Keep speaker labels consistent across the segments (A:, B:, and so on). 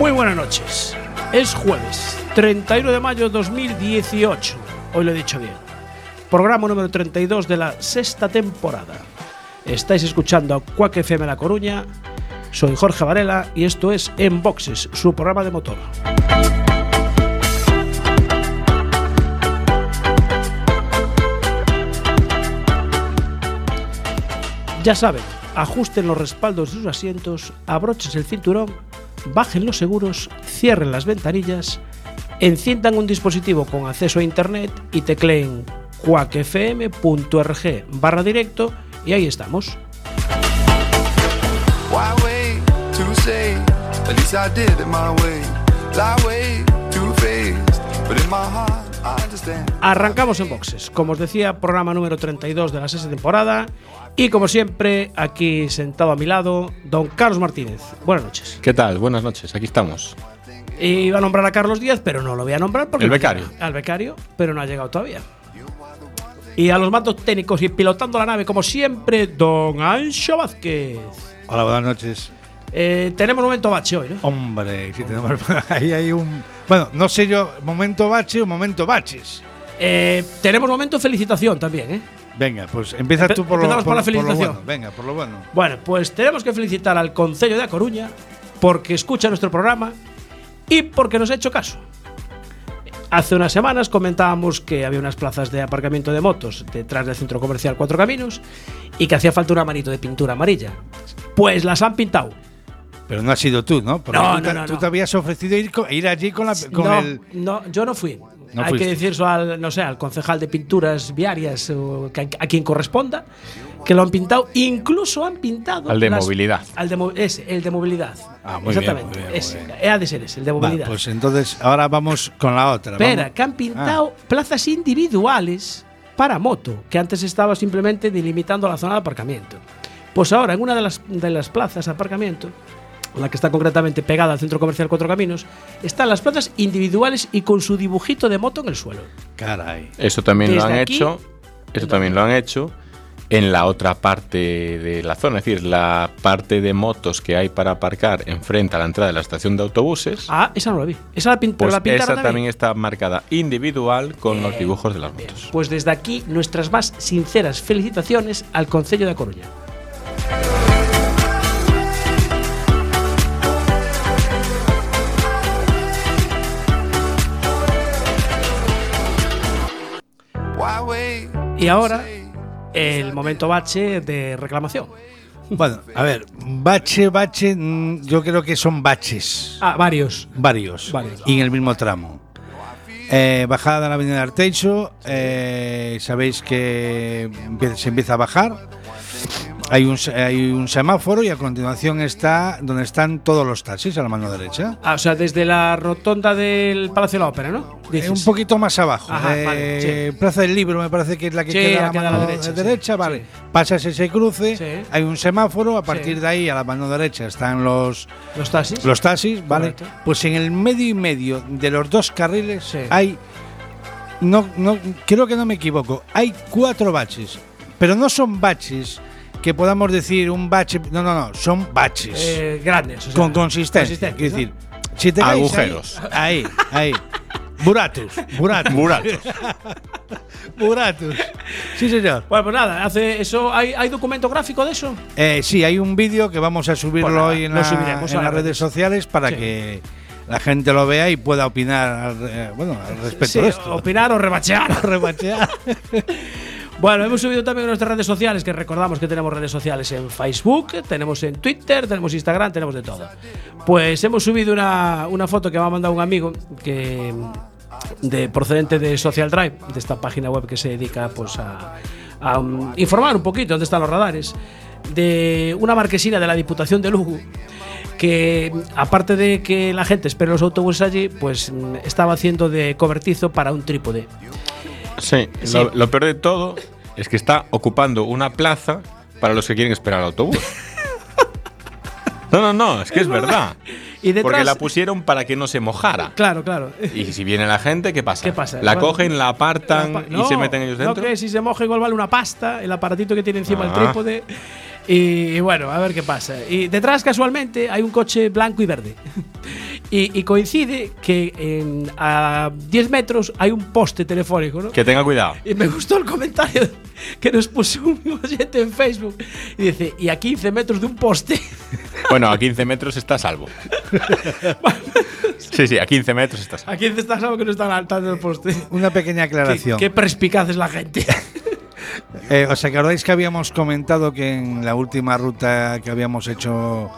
A: Muy buenas noches. Es jueves, 31 de mayo de 2018. Hoy lo he dicho bien. Programa número 32 de la sexta temporada. Estáis escuchando a Quack FM La Coruña. Soy Jorge Varela y esto es En Boxes, su programa de motor. Ya saben, ajusten los respaldos de sus asientos, abrochen el cinturón, bajen los seguros, cierren las ventanillas, enciendan un dispositivo con acceso a internet y tecleen quackfm.org barra directo y ahí estamos. Arrancamos en boxes, como os decía, programa número 32 de la sexta temporada y como siempre, aquí sentado a mi lado, don Carlos Martínez. Buenas noches.
B: ¿Qué tal? Buenas noches, aquí estamos.
A: Iba a nombrar a Carlos Díaz, pero no lo voy a nombrar porque...
B: El becario.
A: Al becario, pero no ha llegado todavía. Y a los mandos técnicos y pilotando la nave, como siempre, don Ancho Vázquez.
C: Hola, buenas noches.
A: Eh, tenemos momento bache hoy, ¿no?
C: Hombre, sí tenemos, ahí hay un. Bueno, no sé yo, momento bache o momento baches.
A: Eh, tenemos momento felicitación también, ¿eh?
C: Venga, pues empieza
A: Empe-
C: tú por lo,
A: empezamos por la
C: lo
A: felicitación.
C: bueno. Venga, por lo bueno.
A: Bueno, pues tenemos que felicitar al Concello de A Coruña porque escucha nuestro programa y porque nos ha hecho caso. Hace unas semanas comentábamos que había unas plazas de aparcamiento de motos detrás del centro comercial Cuatro Caminos y que hacía falta una manito de pintura amarilla. Pues las han pintado.
C: Pero no has sido tú, ¿no? Porque
A: No,
C: tú, te,
A: no, no,
C: tú
A: no.
C: te habías ofrecido ir, ir allí con, la, con
A: no,
C: el.
A: no, yo no fui.
C: No
A: Hay
C: fuiste.
A: que decir eso al, no sé, al concejal de pinturas viarias o que- a quien corresponda, que lo han pintado. Incluso han pintado.
B: Al de movilidad.
A: Al de el de movilidad.
C: Ah, muy bien,
A: Exactamente.
C: muy bien, muy
A: ese.
C: bien.
A: Ha de ser ese, el de
C: Va,
A: movilidad.
C: pues entonces ahora vamos con la otra.
A: Espera,
C: vamos-
A: que han pintado plazas individuales para moto, que antes estaba simplemente delimitando la zona de aparcamiento. Pues ahora, en una de las, de las plazas de aparcamiento, la que está concretamente pegada al centro comercial Cuatro Caminos, están las plazas individuales y con su dibujito de moto en el suelo.
C: Caray.
B: Eso también lo
A: Desde
B: han
A: aquí,
B: hecho. Eso también lo han hecho en la otra parte de la zona, es decir, la parte de motos que hay para aparcar enfrente a la entrada de la estación de autobuses.
A: Ah, esa no la vi. Esa la, pin- pero
B: pues
A: la pintaron
B: esa
A: también.
B: también está marcada individual con los dibujos de las motos.
A: Pues desde aquí, nuestras más sinceras felicitaciones al Concello de A Coruña. Y ahora, el momento bache de reclamación.
C: Bueno, a ver, bache, bache, mm, yo creo que son baches.
A: Ah, varios.
C: Varios.
A: Varios.
C: Y en el mismo tramo. Eh, bajada de la avenida Arteixo, eh, sabéis que se empieza a bajar. Hay un, hay un semáforo y a continuación está donde están todos los taxis a la mano derecha.
A: Ah, o sea, desde la rotonda del Palacio de la Ópera, ¿no?
C: Eh, un poquito más abajo.
A: Ajá,
C: eh,
A: vale,
C: Plaza del Libro me parece que es la que
A: Sí,
C: queda a
A: la
C: mano
A: la derecha,
C: derecha.
A: sí,
C: vale. Pasas ese cruce, hay un semáforo, a partir de ahí a la mano derecha están los,
A: Los taxis.
C: los taxis, ¿vale?
A: Correcto.
C: Pues en el medio y medio de los dos carriles hay, no, no, creo que no me equivoco, hay cuatro baches, pero no son baches que podamos decir un bache, no, no, no, son baches
A: eh, grandes. o sea,
C: con consistencia.
A: consistentes,
C: Es
A: ¿no?
C: decir, si te caes ahí-
B: Agujeros.
C: Ahí, ahí. Buratus, buratus.
B: Buratos.
C: Buratus. Sí, señor.
A: Bueno, pues nada, hace eso. ¿Hay, hay documento gráfico de eso?
C: Eh, sí, hay un vídeo que vamos a subirlo
A: Pues nada,
C: hoy en,
A: lo
C: la-
A: subiremos
C: en
A: a
C: las redes sociales para
A: Sí.
C: que la gente lo vea y pueda opinar al, eh, bueno, al respecto
A: Sí,
C: de esto.
A: opinar o rebachear.
C: Rebachear.
A: Bueno, hemos subido también nuestras redes sociales, que recordamos que tenemos redes sociales en Facebook, tenemos en Twitter, tenemos Instagram, tenemos de todo. Pues hemos subido una, una foto que me ha mandado un amigo que de procedente de Social Drive, de esta página web que se dedica pues a, a, um, informar un poquito dónde están los radares, de una marquesina de la Diputación de Lugo que aparte de que la gente espera los autobuses allí, pues estaba haciendo de cobertizo para un trípode.
B: Sí,
A: Sí.
B: Lo, lo peor de todo es que está ocupando una plaza para los que quieren esperar al autobús. No, no, no, es que es verdad.
A: Y detrás,
B: Porque la pusieron para que no se mojara.
A: Claro, claro.
B: Y si viene la gente, ¿qué pasa?
A: ¿Qué pasa?
B: La cogen, la apartan
A: La pa-
B: y se meten ellos dentro.
A: No, que si se moja igual vale una pasta, el aparatito que tiene encima el
B: Ah.
A: trípode. Y, y bueno, a ver qué pasa. Y detrás, casualmente, hay un coche blanco y verde. Y, y coincide que en- a 10 metros hay un poste telefónico, ¿no?
B: Que tenga cuidado.
A: Y me gustó el comentario que nos puso un oyente en Facebook. Y dice, y a 15 metros de un poste.
B: Bueno, a 15 metros está a salvo. Sí, sí, a 15 metros está a salvo.
A: a 15 está algo que no está saltando el poste.
C: Una pequeña
A: Qué,
C: aclaración.
A: qué perspicaz es la gente.
C: Eh, ¿Os acordáis que habíamos comentado que en la última ruta que habíamos hecho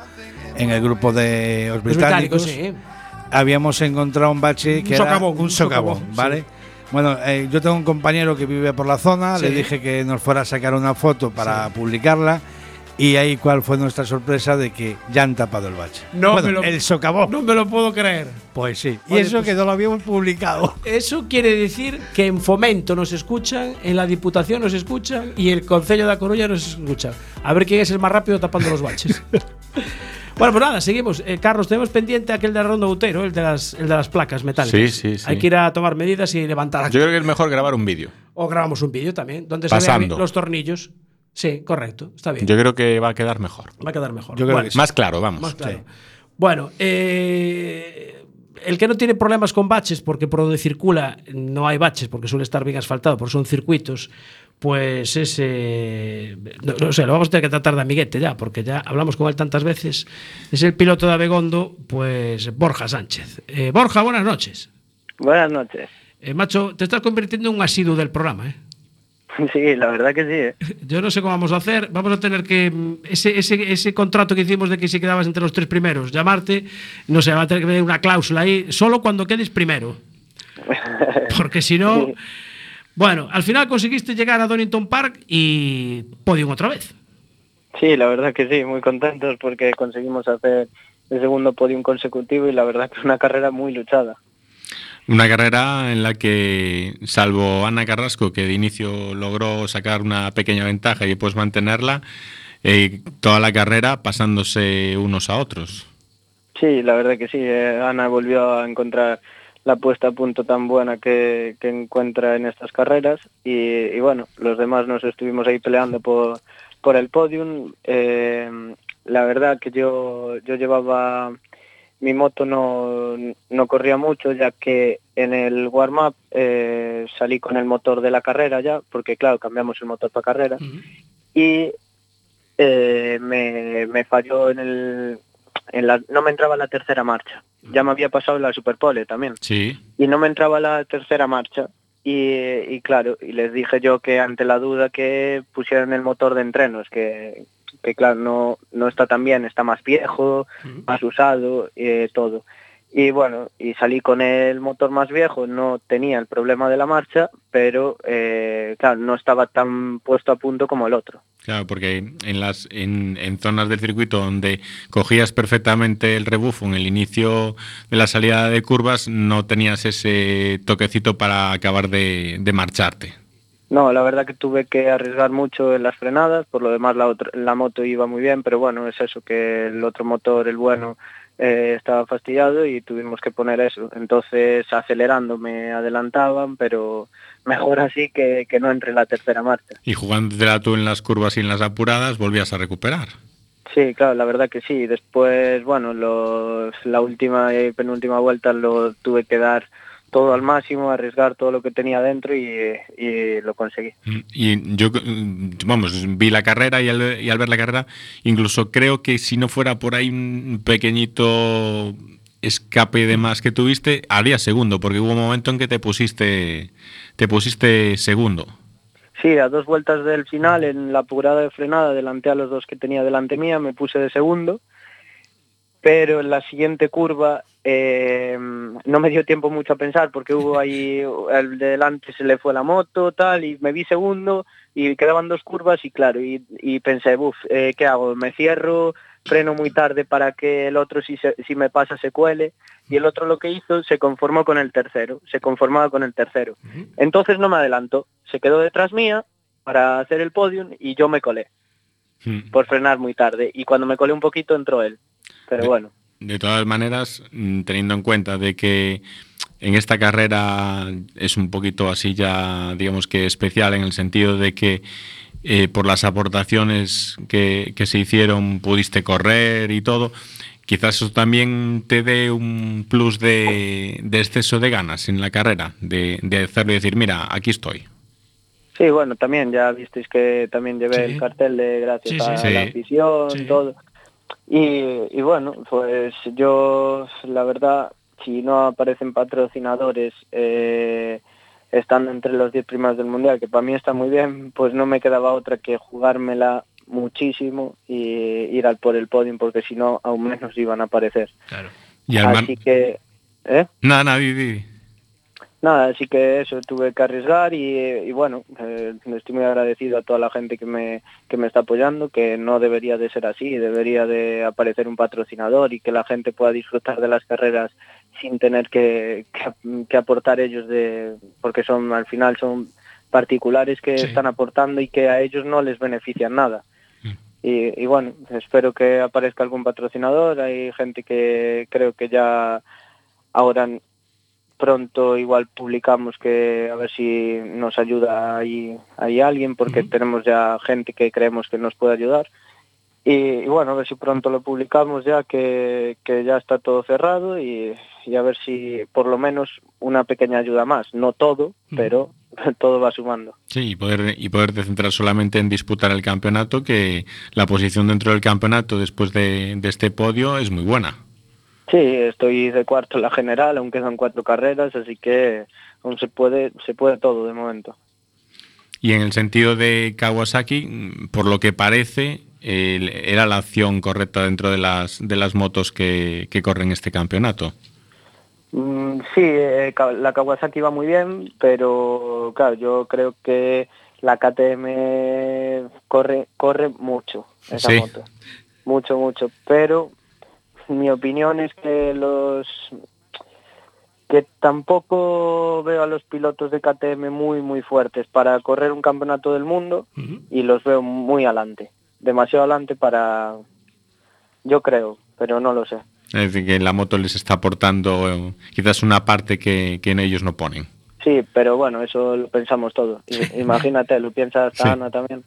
C: en el grupo de los
A: Los
C: británicos,
A: británicos, sí.
C: habíamos encontrado un bache que
A: Un
C: era
A: socavón,
C: un
A: un
C: socavón,
A: socavón,
C: ¿vale?
A: sí.
C: Bueno, eh, yo tengo un compañero que vive por la zona, le
A: Sí.
C: dije que nos fuera a sacar una foto para publicarla y ahí cuál fue nuestra sorpresa de que ya han tapado el bache.
A: No
C: Bueno,
A: me lo-
C: el socavón.
A: No me lo puedo creer.
C: Pues sí. y
A: Oye,
C: eso
A: pues-
C: que no lo habíamos publicado.
A: Eso quiere decir que en Fomento nos escuchan, en la Diputación nos escuchan y el Concello de A Coruña nos escucha. A ver quién es el más rápido tapando los baches. bueno, pues nada, seguimos. Eh, Carlos, tenemos pendiente aquel de Rondo Utero, el de las, el de las placas metálicas.
B: Sí, sí, sí.
A: Hay que ir a tomar medidas y levantar.
B: Yo creo que es mejor grabar un vídeo.
A: O grabamos un vídeo también, donde se
B: Pasando.
A: vean los tornillos. Sí, correcto, está bien.
B: Yo creo que va a quedar mejor.
A: Va a quedar mejor.
C: Yo creo
A: Bueno,
C: que sí.
B: Más claro, vamos.
A: Más claro. Bueno, eh, el que no tiene problemas con baches, porque por donde circula no hay baches, porque suele estar bien asfaltado, porque son circuitos, pues ese. No, no sé, lo vamos a tener que tratar de amiguete ya, porque ya hablamos con él tantas veces. Es el piloto de Abegondo, pues Borja Sánchez. Eh, Borja, buenas noches.
D: Buenas noches.
A: Eh, macho, te estás convirtiendo en un asiduo del programa, ¿eh?
D: Sí, la verdad que sí. ¿eh?
A: Yo no sé cómo vamos a hacer. Vamos a tener que. mm, Ese, ese, ese contrato que hicimos de que si quedabas entre los tres primeros, llamarte, no sé, va a tener que haber una cláusula ahí, solo cuando quedes primero. Porque si no. Bueno, al final conseguiste llegar a Donington Park y podium otra vez.
D: Sí, la verdad que sí, muy contentos porque conseguimos hacer el segundo podium consecutivo y la verdad que es una carrera muy luchada.
B: Una carrera en la que, salvo Ana Carrasco, que de inicio logró sacar una pequeña ventaja y después mantenerla, eh, toda la carrera pasándose unos a otros.
D: Sí, la verdad que sí. eh, Ana volvió a encontrar la puesta a punto tan buena que, que encuentra en estas carreras. Y, y bueno, los demás nos estuvimos ahí peleando por, por el podium. Eh, la verdad que yo, yo llevaba mi moto no, no corría mucho ya que en el warm-up eh, salí con el motor de la carrera ya, porque claro, cambiamos el motor para carrera. Y eh, me, me falló en el... En la, no me entraba la tercera marcha. Ya me había pasado la Superpole también.
B: Sí.
D: Y no me entraba la tercera marcha. Y, y claro, y les dije yo que ante la duda que pusieran el motor de entrenos, que, que claro, no, no está tan bien, está más viejo, más usado, eh, todo. Y bueno, y salí con el motor más viejo, no tenía el problema de la marcha, pero eh, claro, no estaba tan puesto a punto como el otro.
B: Claro, porque en las en, en zonas del circuito donde cogías perfectamente el rebufo en el inicio de la salida de curvas, no tenías ese toquecito para acabar de, de marcharte.
D: No, la verdad que tuve que arriesgar mucho en las frenadas, por lo demás la, otra- la moto iba muy bien, pero bueno, es eso, que el otro motor, el bueno, eh, estaba fastidiado y tuvimos que poner eso. Entonces acelerando me adelantaban, pero mejor así que, que no entre la tercera marcha.
B: Y jugándola tú en las curvas y en las apuradas, volvías a recuperar.
D: Sí, claro, la verdad que sí. Después, bueno, los, la última y penúltima vuelta lo tuve que dar todo al máximo, arriesgar todo lo que tenía dentro y, y lo conseguí.
B: Y yo, vamos, vi la carrera y al, y al ver la carrera, incluso creo que si no fuera por ahí un pequeñito escape de más que tuviste, haría segundo, porque hubo un momento en que te pusiste, te pusiste segundo.
D: Sí, a dos vueltas del final, en la apurada de frenada, delanté a los dos que tenía delante mía, me puse de segundo, pero en la siguiente curva eh, no me dio tiempo mucho a pensar porque hubo ahí, el de delante se le fue la moto, tal, y me vi segundo y quedaban dos curvas y claro, y, y pensé, buf, eh, ¿qué hago? ¿Me cierro? freno muy tarde para que el otro si, se- si me pasa se cuele y el otro lo que hizo se conformó con el tercero, se conformaba con el tercero. Entonces no me adelantó, se quedó detrás mía para hacer el podium y yo me colé
B: Mm.
D: por frenar muy tarde y cuando me colé un poquito entró él. Pero bueno,
B: De todas maneras, mm, teniendo en cuenta de que en esta carrera es un poquito así ya, digamos que especial en el sentido de que eh, por las aportaciones que, que se hicieron pudiste correr y todo, quizás eso también te dé un plus de, de exceso de ganas en la carrera, de, de hacerlo y decir, mira, aquí estoy.
D: Sí, bueno, también ya visteis que también llevé
A: Sí.
D: el cartel de gracias
A: Sí, sí.
D: a
B: Sí.
D: la afición,
A: Sí.
D: todo. Y, y bueno, pues yo, la verdad, si no aparecen patrocinadores eh, estando entre los 10 primeros del Mundial, que para mí está muy bien, pues no me quedaba otra que jugármela muchísimo y ir al por el podium, porque si no, aún menos iban a aparecer.
A: Claro.
B: Y al
D: Así que... ¿eh?
B: Nada, di.
D: Nada, así que eso, tuve que arriesgar y, y bueno, eh, estoy muy agradecido a toda la gente que me, que me está apoyando, que no debería de ser así, debería de aparecer un patrocinador y que la gente pueda disfrutar de las carreras sin tener que, que, que aportar ellos de, porque son al final son particulares que
A: Sí.
D: están aportando y que a ellos no les benefician nada. Y, y bueno, espero que aparezca algún patrocinador, hay gente que creo que ya ahora pronto igual publicamos que a ver si nos ayuda ahí, ahí alguien porque tenemos ya gente que creemos que nos puede ayudar. Y, y bueno a ver si pronto lo publicamos ya que, que ya está todo cerrado y, y a ver si por lo menos una pequeña ayuda más. No todo pero todo va sumando.
B: Sí, y poder, y poderte centrar solamente en disputar el campeonato, que la posición dentro del campeonato después de, de este podio es muy buena.
D: Sí estoy de cuarto en la general aún quedan cuatro carreras así que aún se puede se puede todo de momento
B: Y en el sentido de Kawasaki, por lo que parece, era la acción correcta dentro de las, de las motos que, que corren este campeonato.
D: Mm, sí, eh, la Kawasaki va muy bien, pero claro, yo creo que la KTM corre corre mucho esa
B: Sí.
D: moto, mucho mucho. Pero mi opinión es que los que tampoco veo a los pilotos de KTM muy muy fuertes para correr un campeonato del mundo y los veo muy adelante, demasiado adelante para, yo creo, pero no lo sé.
B: Es decir, que la moto les está aportando eh, quizás una parte que, que en ellos no ponen.
D: Sí, pero bueno, eso lo pensamos todo. Imagínate, lo piensa hasta
B: Sí.
D: Ana también.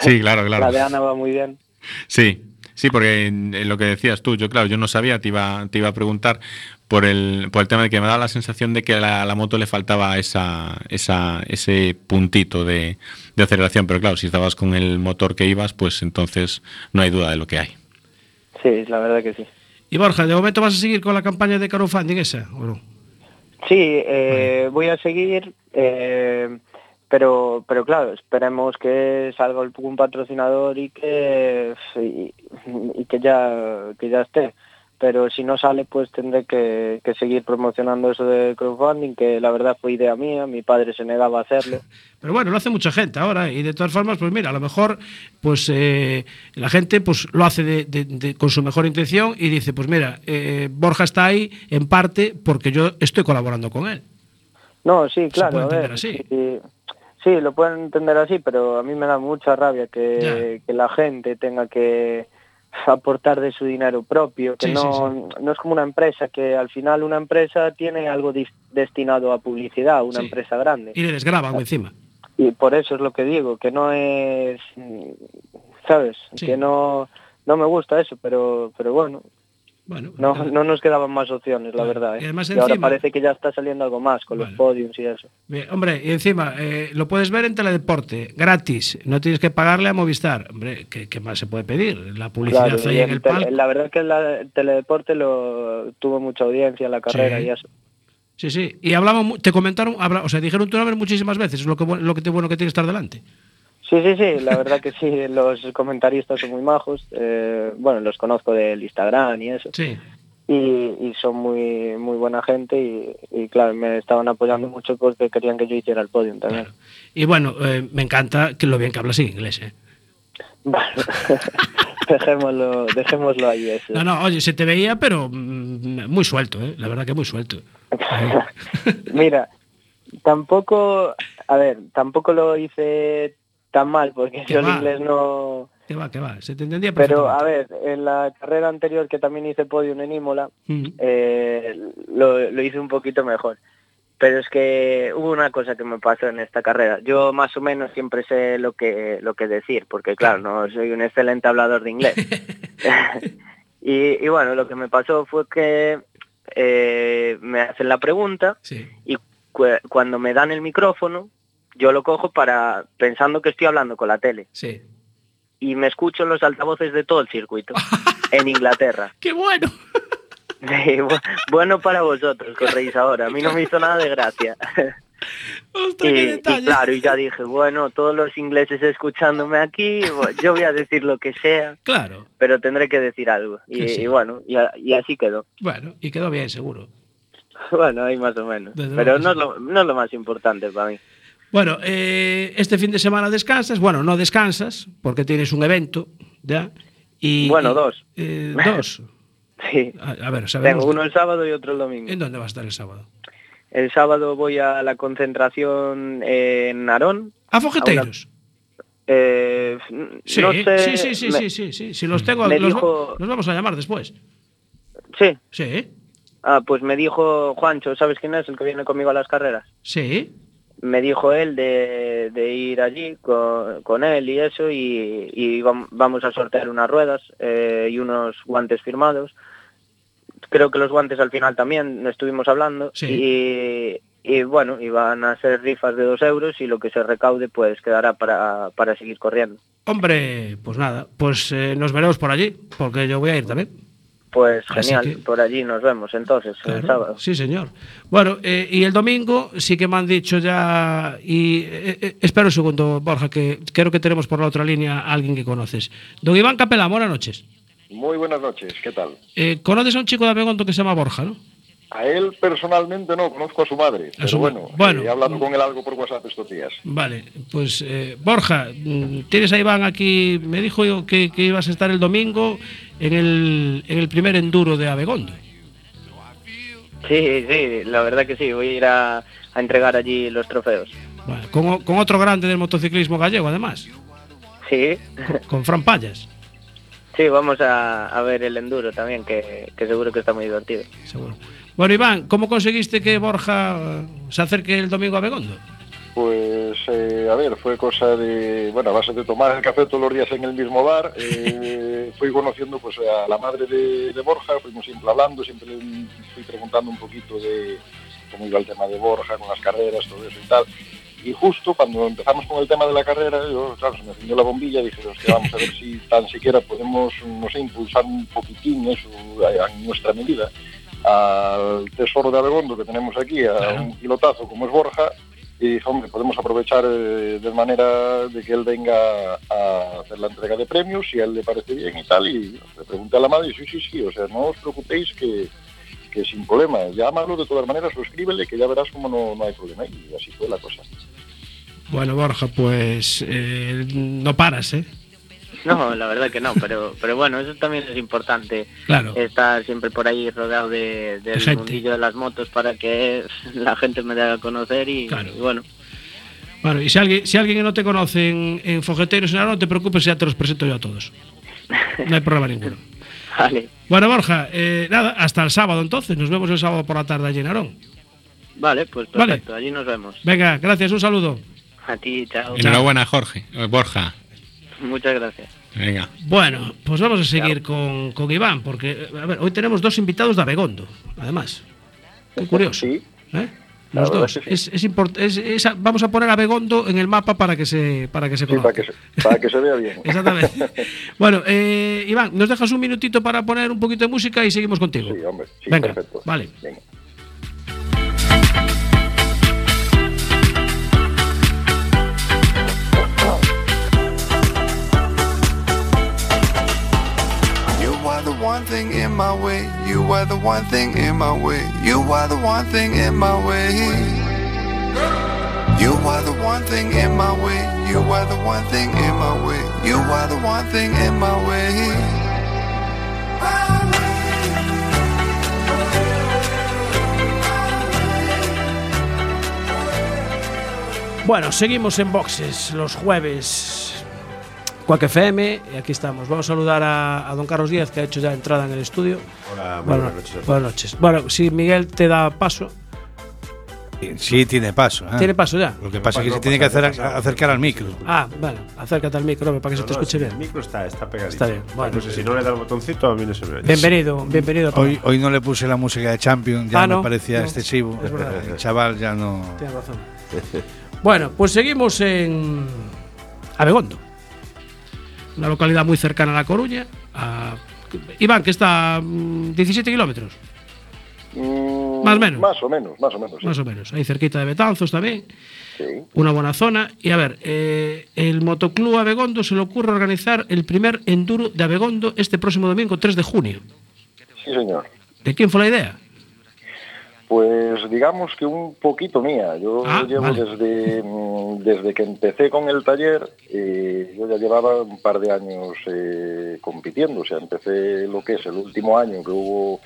B: Sí, claro, claro.
D: La de Ana va muy bien.
B: Sí, sí, porque en, en lo que decías tú, yo claro, yo no sabía, te iba, te iba a preguntar por el, por el tema de que me da la sensación de que a la, a la moto le faltaba esa, esa, ese puntito de, de aceleración, pero claro, si estabas con el motor que ibas, pues entonces no hay duda de lo que hay.
D: Sí, la verdad que sí.
A: Y Borja, ¿de momento vas a seguir con la campaña de crowdfunding esa o no?
D: Sí, eh, voy a seguir, eh, pero pero claro, esperemos que salga algún patrocinador y que y, y que ya que ya esté. Pero si no sale, pues tendré que, que seguir promocionando eso de crowdfunding, que la verdad fue idea mía, mi padre se negaba a hacerlo.
A: Pero bueno, lo hace mucha gente ahora y de todas formas, pues mira, a lo mejor pues eh, la gente pues lo hace de- de- de- con su mejor intención y dice, pues mira, eh, Borja está ahí en parte porque yo estoy colaborando con él.
D: No, sí, claro, a ver,
A: así.
D: Sí, lo pueden entender así, pero a mí me da mucha rabia que, que la gente tenga que aportar de su dinero propio, que
A: Sí,
D: no, no es como una empresa, que al final una empresa tiene algo destinado a publicidad, una empresa grande.
A: Y le desgraban encima.
D: Y por eso es lo que digo, que no es, ¿sabes? Que no, no me gusta eso, pero, pero bueno,
A: Bueno,
D: no, no nos quedaban más opciones, la verdad. ¿eh?
A: Y además
D: ahora
A: encima-
D: parece que ya está saliendo algo más con los podiums y eso.
A: bien, hombre, y encima eh, lo puedes ver en Teledeporte, gratis, no tienes que pagarle a Movistar. Hombre, ¿qué, qué más se puede pedir? La publicidad
D: Claro,
A: ahí
D: y
A: en el palco.
D: la verdad que la, el teledeporte lo tuvo mucha audiencia en la carrera
A: Sí.
D: y eso.
A: Sí, sí. Y hablaban, mu- te comentaron, habla- o sea, dijeron tu nombre muchísimas veces, es lo que, lo que te bueno que tiene que estar delante.
D: Sí, sí, sí, la verdad que sí, los comentaristas son muy majos, eh, bueno, los conozco del Instagram y eso,
A: Sí.
D: y, y son muy muy buena gente y, y, claro, me estaban apoyando mucho porque querían que yo hiciera el podium también.
A: Claro. Y bueno, eh, me encanta que lo bien que hablas en inglés, ¿eh?
D: Bueno, dejémoslo, dejémoslo ahí eso.
A: No, no, oye, se te veía, pero mm, muy suelto, ¿eh? La verdad que muy suelto.
D: Mira, tampoco, a ver, tampoco lo hice tan mal porque
A: ¿Qué
D: yo el
A: va?
D: inglés no...
A: Que va, que va, se te entendía
D: Pero a ver, en la carrera anterior que también hice podium en Imola,
A: Mm.
D: eh, lo, lo hice un poquito mejor. Pero es que hubo una cosa que me pasó en esta carrera. Yo más o menos siempre sé lo que lo que decir, porque claro, no soy un excelente hablador de inglés. y, y bueno, lo que me pasó fue que eh, me hacen la pregunta
A: Sí.
D: y cu- cuando me dan el micrófono, yo lo cojo para pensando que estoy hablando con la tele
A: Sí.
D: y me escucho en los altavoces de todo el circuito en Inglaterra.
A: ¡Qué bueno!
D: Sí, bueno para vosotros, corréis ahora. A mí no me hizo nada de gracia.
A: ¡Ostras,
D: Y, claro, y ya dije, bueno, todos los ingleses escuchándome aquí, yo voy a decir lo que sea,
A: Claro.
D: pero tendré que decir algo. Y,
A: Sí, sí.
D: y bueno, y, así quedó.
A: Bueno, y quedó bien, seguro.
D: Bueno, ahí más o menos.
A: Desde
D: Pero no es, lo, no es lo más importante para mí.
A: Bueno, eh, este fin de semana descansas. Bueno, no descansas porque tienes un evento, ¿ya? Y,
D: Bueno, dos.
A: eh, dos.
D: Sí.
A: A, a ver, sabemos.
D: Tengo uno el sábado y otro el domingo.
A: ¿En dónde va a estar el sábado?
D: El sábado voy a la concentración en Narón.
A: ¿A Fogeteiros?
D: Eh,
A: Sí,
D: no sé,
A: sí, sí, sí,
D: me-
A: sí, sí, sí. Si los tengo, los,
D: dijo-
A: los vamos a llamar después.
D: Sí.
A: Sí,
D: Ah, pues me dijo Juancho, ¿sabes quién es el que viene conmigo a las carreras?
A: sí.
D: Me dijo él de, de ir allí con, con él y eso y, y vam- vamos a sortear unas ruedas eh, y unos guantes firmados. Creo que los guantes al final también estuvimos hablando
A: Sí.
D: y, y bueno, iban a ser rifas de dos euros y lo que se recaude pues quedará para, para seguir corriendo.
A: Hombre, pues nada, pues eh, nos veremos por allí, porque yo voy a ir también.
D: Pues genial,
A: que-
D: por allí nos vemos entonces el sábado.
A: Sí, señor. Bueno, eh, y el domingo sí que me han dicho ya, y eh, eh, espera un segundo, Borja, que creo que tenemos por la otra línea a alguien que conoces. Don Iván Capelán, buenas noches.
E: Muy buenas noches, ¿qué tal?
A: Eh, conoces a un chico de Abegondo que se llama Borja, ¿no?
E: A él personalmente no, conozco a su madre, pero
A: su-
E: bueno,
A: bueno.
E: eh, he hablado con él algo por WhatsApp estos días.
A: Vale, pues eh, Borja, mm, tienes a Iván aquí, me dijo yo que, que ibas a estar el domingo en el, en el primer enduro de Abegondo.
D: Sí, sí, la verdad que sí, voy a ir a, a entregar allí los trofeos.
A: Con, con otro grande del motociclismo gallego, además,
D: Sí,
A: con Fran Payas,
D: sí, vamos a, a ver el enduro también, que, que seguro que está muy divertido.
A: seguro. Bueno, Iván, ¿cómo conseguiste que Borja se acerque el domingo a Abegondo?
E: Pues, eh, a ver, fue cosa de, bueno, a base de tomar el café todos los días en el mismo bar, eh, fui conociendo pues a la madre de, de Borja, fuimos siempre hablando, siempre le fui preguntando un poquito de cómo iba el tema de Borja, con las carreras, todo eso y tal. Y justo cuando empezamos con el tema de la carrera, yo, claro, se me encendió la bombilla dije, "Hostia, vamos a ver si tan siquiera podemos, no sé, impulsar un poquitín eso a, a nuestra medida al tesoro de Abegondo que tenemos aquí, a
A: Claro.
E: un pilotazo como es Borja, y hombre, podemos aprovechar eh, de manera de que él venga a hacer la entrega de premios, si a él le parece bien y tal, y le pregunté a la madre, sí, sí, sí, o sea, no os preocupéis que, que sin problema, llámalo de todas maneras o escríbele, que ya verás cómo no, no hay problema, y así fue la cosa.
A: Bueno, Borja, pues eh, no paras, ¿eh?
D: No, la verdad que no, pero, pero bueno, eso también es importante,
A: Claro.
D: estar siempre por ahí rodeado de, del mundillo de las motos para que la gente me dé a conocer y,
A: Claro.
D: y bueno,
A: Bueno, y si alguien, si alguien no te conoce en, en Fogeteros, ahora no te preocupes, ya te los presento yo a todos. No hay problema ninguno.
D: vale,
A: Bueno, Borja, eh, nada, hasta el sábado entonces. Nos vemos el sábado por la tarde allí en Arón.
D: vale, pues
A: Vale.
D: perfecto, allí nos vemos.
A: Venga, gracias, un saludo.
D: A ti, chao.
B: Enhorabuena, Jorge. Borja.
D: Muchas gracias.
B: Venga.
A: Bueno, pues vamos a seguir con, con Iván, porque a ver, hoy tenemos dos invitados de Abegondo, además. Qué curioso.
E: Sí.
A: ¿eh? Los dos.
E: sí.
A: Es, es import- es- es- vamos a poner a Abegondo en el mapa para que se, para que se
E: Sí,
A: conozca.
E: para que, se, para que se vea bien.
A: Exactamente. bueno, eh, Iván, ¿nos dejas un minutito para poner un poquito de música y seguimos contigo?
E: Sí, hombre, sí,
A: Venga,
E: perfecto.
A: vale.
E: Venga.
F: Are the one thing in my way. You are the one thing in my way. You are the one thing in my way. You are the one thing in my way. You are the one thing in my way.
A: Bueno, seguimos en boxes los jueves. Cuac FM, y aquí estamos. Vamos a saludar a, a don Carlos Díaz, que ha hecho ya entrada en el estudio.
G: Hola, buenas noches.
A: Buenas noches. Bueno, si Miguel te da paso.
C: Sí, tiene paso. ¿eh?
A: ¿Tiene paso ya?
C: Lo que pasa es que
G: No
C: se tiene que hacer, acercar al micro.
A: Ah, vale. Acércate al micro para que se te
G: No,
A: escuche bien.
G: El micro está, está pegadito.
A: Está bien, bueno.
G: No sé, si no le da el botoncito, a mí no se me oye.
A: Bienvenido, bienvenido.
C: Hoy, hoy no le puse la música de Champion, ya
A: Ah,
C: me
A: no,
C: parecía
A: no,
C: excesivo.
A: es verdad.
C: El chaval ya no.
A: Tienes razón. Bueno, pues seguimos en Abegondo, una localidad muy cercana a La Coruña. a- Iván, que está a mm, 17 kilómetros,
E: Mm,
A: Más o menos.
E: Más o menos, más o menos. sí.
A: más o menos. Ahí cerquita de Betanzos también.
E: Sí.
A: Una buena zona. Y a ver, eh, el Motoclub Abegondo se le ocurre organizar el primer enduro de Abegondo este próximo domingo, 3 de junio.
E: Sí, señor.
A: ¿De quién fue la idea?
E: Pues digamos que un poquito mía. Yo
A: Ah,
E: llevo
A: vale.
E: desde, mm, desde que empecé con el taller, eh, yo ya llevaba un par de años eh, compitiendo. O sea, empecé lo que es el último año que hubo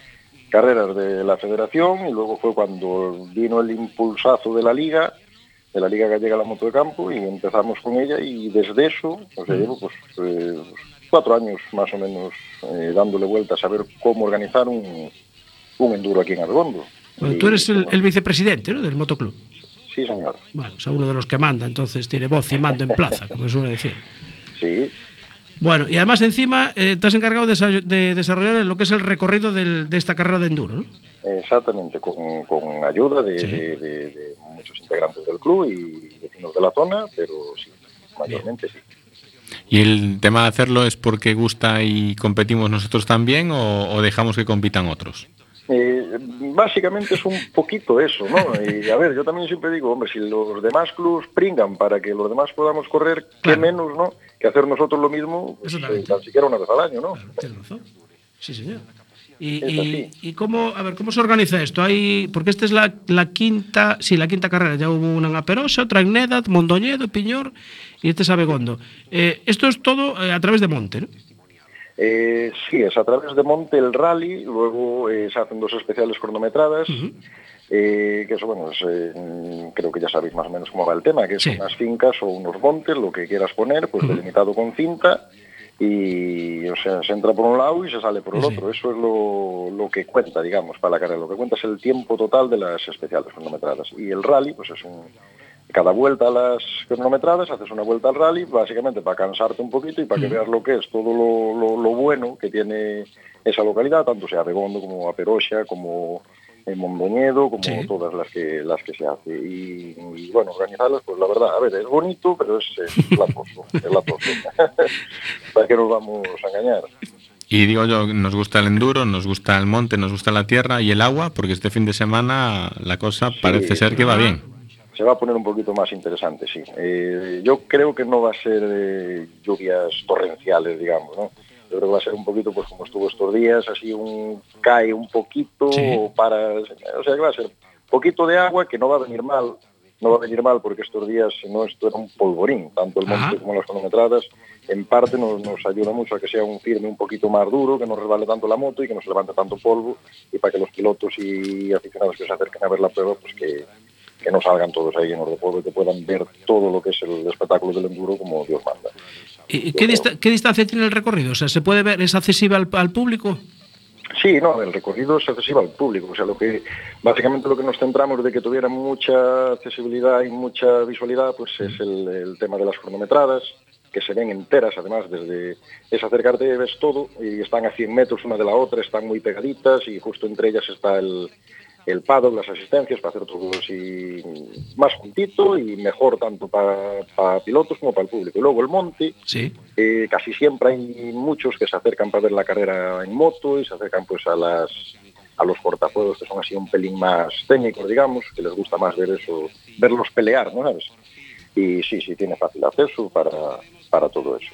E: carreras de la federación y luego fue cuando vino el impulsazo de la liga, de la Liga Gallega la Moto de Campo y empezamos con ella y desde eso, o sea, llevo pues, eh, cuatro años más o menos dándole vueltas a ver cómo organizar un, un enduro aquí en Argondo.
A: Bueno, tú eres el, vicepresidente ¿no? del Motoclub.
E: Sí, señor.
A: Bueno, o sea, uno de los que manda, entonces tiene voz y mando en plaza, como se suele decir.
E: Sí,
A: Bueno, y además encima eh, te has encargado de, desa- de desarrollar lo que es el recorrido del- de esta carrera de enduro, ¿no?
E: exactamente, con, con ayuda de,
A: Sí.
E: de- de- de muchos integrantes del club y vecinos de la zona, pero sí, mayormente sí.
B: ¿Y el tema de hacerlo es porque gusta y competimos nosotros también o, o dejamos que compitan otros?
E: Eh, básicamente es un poquito eso, ¿no? Y a ver, yo también siempre digo, hombre, si los demás clubs pringan para que los demás podamos correr, qué
A: Claro.
E: menos, ¿no? Que hacer nosotros lo mismo, pues, eh, tan siquiera una vez al año, ¿no?
A: Tienes razón. Sí, señor. Y, cómo, a ver, ¿cómo se organiza esto? Hay, porque esta es la, la quinta, sí, la quinta carrera. Ya hubo una en Aperosa, otra en Nedat, Mondoñedo, Piñor y este es Abegondo. Eh, esto es todo eh, a través de Monte, ¿no?
E: Eh, sí, es a través de Monte el rally, luego eh, se hacen dos especiales cronometradas, eh, que eso, bueno, es, eh, creo que ya sabéis más o menos cómo va el tema, que es
A: Sí.
E: unas fincas o unos montes, lo que quieras poner, pues delimitado con cinta, y o sea, se entra por un lado y se sale por el
A: Sí.
E: otro. Eso es lo, lo que cuenta, digamos, para la carrera. Lo que cuenta es el tiempo total de las especiales cronometradas. Y el rally, pues es un... Cada vuelta a las cronometradas haces una vuelta al rally, básicamente para cansarte un poquito y para que veas lo que es todo lo, lo- lo bueno que tiene esa localidad, tanto sea Begondo como Aperoxa, como en Mondoñedo, como
A: Sí.
E: todas las que las que se hace. Y, y, bueno, organizarlas, pues la verdad, a ver, es bonito, pero es, es latoso, es latoso. ¿Para qué nos vamos a engañar?
B: Y digo yo, nos gusta el enduro, nos gusta el monte, nos gusta la tierra y el agua, porque este fin de semana la cosa parece ser que va bien.
E: Se va a poner un poquito más interesante, sí. Eh, yo creo que no va a ser eh, lluvias torrenciales, digamos, ¿no? Yo creo que va a ser un poquito, pues como estuvo estos días, así un cae un poquito
A: Sí.
E: para, o sea, que va a ser poquito de agua que no va a venir mal, no va a venir mal porque estos días, si no, esto era un polvorín, tanto el monte
A: Ajá.
E: como las cronometradas, en parte nos, nos ayuda mucho a que sea un firme un poquito más duro, que no resbale tanto la moto y que no se levante tanto polvo, y para que los pilotos y aficionados que se acerquen a ver la prueba, pues que, que no salgan todos ahí polvo y que puedan ver todo lo que es el espectáculo del enduro como Dios manda.
A: ¿Y qué, dista- qué distancia tiene el recorrido? O sea, ¿se puede ver? ¿Es accesible al, al público?
E: Sí, no, el recorrido es accesible al público, o sea, lo que básicamente lo que nos centramos de que tuviera mucha accesibilidad y mucha visualidad, pues es el, el tema de las cronometradas, que se ven enteras, además, desde es acercarte ves todo y están a 100 metros una de la otra, están muy pegaditas y justo entre ellas está el, el paddock, las asistencias para hacer todo así más juntito y mejor tanto para, para pilotos como para el público. Y luego el monte,
A: Sí.
E: eh, casi siempre hay muchos que se acercan para ver la carrera en moto y se acercan pues a las a los cortafuegos que son así un pelín más técnicos, digamos, que les gusta más ver eso, verlos pelear, ¿no sabes? Y sí, sí, tiene fácil acceso para, para todo eso.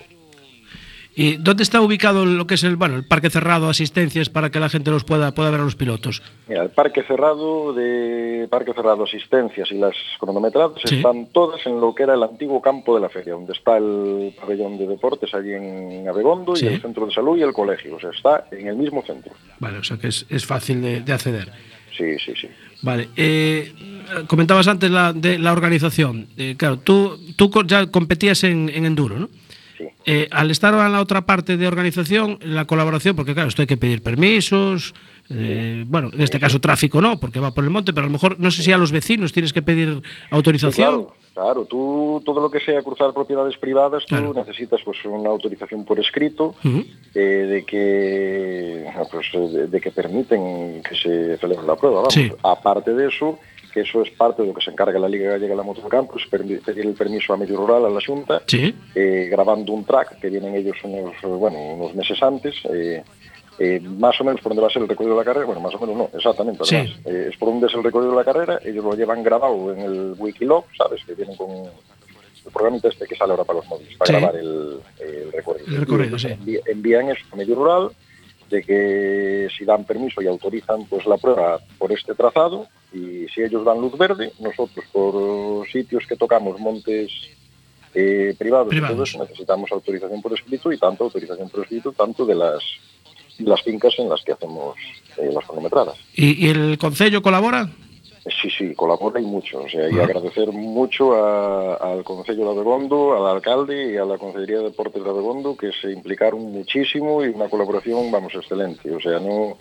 A: ¿Y dónde está ubicado lo que es el, bueno, el parque cerrado, asistencias para que la gente los pueda, pueda ver a los pilotos?
E: Mira, el parque cerrado de parque cerrado asistencias y las cronometradas
A: Sí.
E: están todas en lo que era el antiguo campo de la feria, donde está el pabellón de deportes allí en Abegondo
A: Sí.
E: y el centro de salud y el colegio. O sea, está en el mismo centro.
A: Vale, o sea que es, es fácil de, de acceder.
E: Sí, sí, sí.
A: Vale, eh, comentabas antes la, de la organización. Eh, claro, tú, tú ya competías en, en enduro, ¿no?
E: Sí.
A: Eh, al estar en la otra parte de organización, la colaboración, porque claro, esto hay que pedir permisos, eh, bueno, en este caso tráfico no, porque va por el monte, pero a lo mejor no sé si a los vecinos tienes que pedir autorización.
E: Claro, claro, tú todo lo que sea cruzar propiedades privadas, tú
A: Claro.
E: necesitas pues una autorización por escrito eh, de que ah, pues, de, de que permiten que se celebre la prueba. Vamos.
A: Sí.
E: Aparte de eso, que eso es parte de lo que se encarga la Liga Gallega de la Moto de Campo, es pedir el permiso a medio rural a la Junta,
A: Sí.
E: eh, grabando un track que vienen ellos unos, bueno, unos meses antes. eh, eh, más o menos por donde va a ser el recorrido de la carrera, bueno, más o menos no, exactamente,
A: Sí.
E: es por donde es el recorrido de la carrera, ellos lo llevan grabado en el Wikilog, ¿sabes? Que vienen con el programita este que sale ahora para los móviles, para
A: Sí.
E: grabar el, el recorrido.
A: El recorrido,
E: envi- Envían eso a medio rural, de que si dan permiso y autorizan pues la prueba por este trazado, y si ellos dan luz verde, nosotros por sitios que tocamos, montes eh, privados, y todo eso, necesitamos autorización por escrito y tanto autorización por escrito, tanto de las, las fincas en las que hacemos eh, las cronometradas.
A: ¿Y, y el Concello colabora?
E: Sí, sí, colabora y mucho. O sea, y agradecer mucho a- al Concello de Abegondo, al alcalde y a la Consellería de Deportes de Abegondo, que se implicaron muchísimo y una colaboración, vamos, excelente. O sea, no,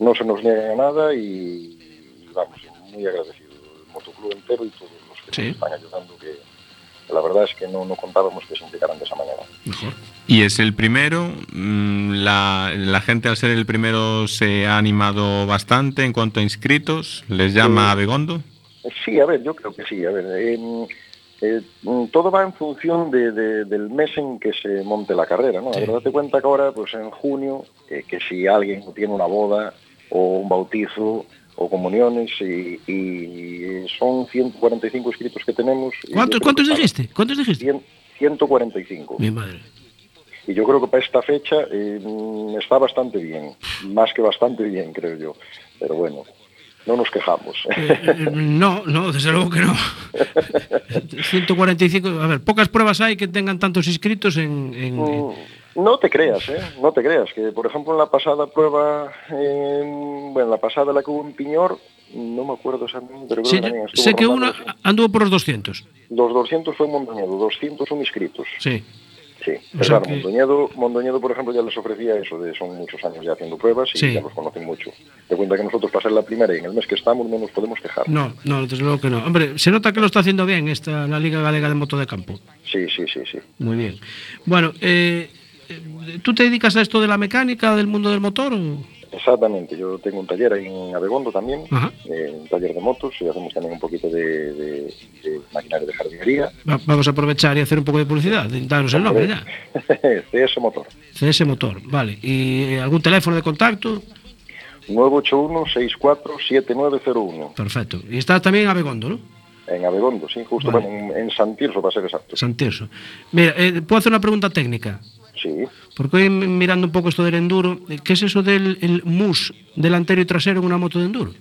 E: no se nos niega nada y, vamos, muy agradecido. El motoclub entero y todos los que
A: Sí.
E: nos están ayudando, que la verdad es que no, no contábamos que se implicaran de esa manera.
B: Y es el primero, mm, la, la gente al ser el primero se ha animado bastante en cuanto a inscritos, les llama a Begondo.
E: Sí, a ver, yo creo que sí. A ver, em, eh, mm, todo va en función de- de- del mes en que se monte la carrera, ¿no? A ver, date cuenta que ahora, pues en junio, eh, que si alguien tiene una boda o un bautizo o comuniones y, y son 145 inscritos que tenemos.
A: ¿Cuántos, cuántos
E: que
A: dijiste? ¿Cuántos dijiste?
E: Cien- 145.
A: Mi madre.
E: Y yo creo que para esta fecha eh, está bastante bien, más que bastante bien, creo yo. Pero bueno, no nos quejamos.
A: Eh, no, no, desde luego que no. 145, a ver, pocas pruebas hay que tengan tantos inscritos en... en-
E: Mm, No te creas, ¿eh? No te creas, que por ejemplo en la pasada prueba, en- bueno, la pasada la que hubo en Piñor, no me acuerdo exactamente, pero creo que
A: sé que una anduvo por los 200.
E: Los 200 fue en Mondoñedo, 201 inscritos.
A: Sí.
E: Sí,
A: O sea
E: claro,
A: que-
E: Mondoñedo, Mondoñedo, por ejemplo, ya les ofrecía eso, de son muchos años ya haciendo pruebas y
A: Sí.
E: ya los conocen mucho. De cuenta que nosotros para ser la primera y en el mes que estamos no nos podemos quejar.
A: No, no, desde luego que no. Hombre, se nota que lo está haciendo bien esta la Liga Galega de Moto de Campo.
E: Sí, sí, sí, sí.
A: Muy bien. Bueno, eh, eh, ¿tú te dedicas a esto de la mecánica, del mundo del motor? o?
E: Exactamente, yo tengo un taller ahí en Abegondo también, eh, un taller de motos y hacemos también un poquito de, de, de maquinaria de jardinería.
A: Va- Vamos a aprovechar y hacer un poco de publicidad. Danos el nombre ya.
E: CS Motor,
A: CS Motor, vale. ¿Y eh, algún teléfono de contacto?
E: 981-647901,
A: Perfecto. Y está también en Abegondo, ¿no?
E: en Abegondo, sí, justo
A: Vale.
E: bueno, en, en San Tirso, para ser exacto.
A: Santirso. Mira, eh, puedo hacer una pregunta técnica.
E: Sí,
A: Porque mirando un poco esto del enduro, ¿qué es eso del el mus delantero y trasero en una moto de enduro?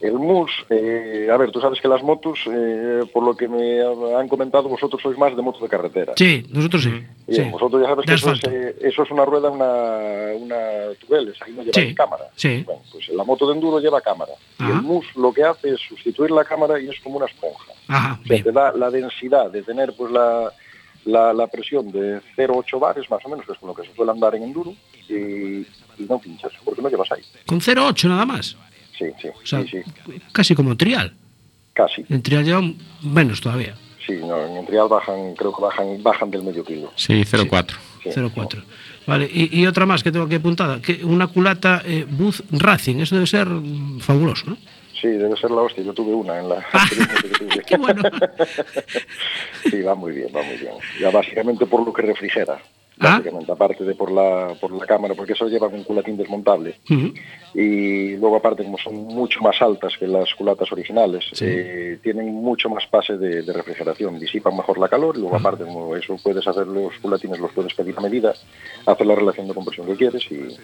E: el MUS, eh, a ver, tú sabes que las motos, eh, por lo que me han comentado, vosotros sois más de motos de carretera.
A: Sí, nosotros sí.
E: Bien,
A: sí.
E: vosotros ya sabes que eso es, eh, eso es una rueda, una, una tubeles, ahí no lleva
A: Sí,
E: cámara.
A: sí.
E: Bueno, pues la moto de enduro lleva cámara. Y el MUS lo que hace es sustituir la cámara y es como una esponja.
A: Ajá,
E: O sea, te da la densidad de tener pues la, la, la presión de 0,8 bares más o menos, que es con lo que se suele andar en enduro, y, y no pinchas, porque no llevas ahí.
A: Con 0,8 nada más.
E: Sí, sí,
A: O sea,
E: sí, sí,
A: casi como trial.
E: casi.
A: En trial lleva menos todavía.
E: Sí, no, en Entrial bajan, creo que bajan, bajan del medio kilo.
B: Sí, 04.
E: Sí.
A: 0,4. Vale, y, y otra más que tengo aquí apuntada, que una culata eh, Booth Racing, eso debe ser fabuloso, ¿no?
E: Sí, debe ser la hostia. Yo tuve una en la experiencia que tuve.
A: Qué bueno.
E: sí, va muy bien, va muy bien. Ya básicamente por lo que refrigera.
A: Ah.
E: básicamente, aparte de por la, por la cámara, porque eso lleva un culatín desmontable. Y luego aparte, como son mucho más altas que las culatas originales, eh, tienen mucho más pase de, de refrigeración, disipan mejor la calor y luego aparte, como eso puedes hacer los culatines, los puedes pedir a medida, hacer la relación de compresión que quieres y,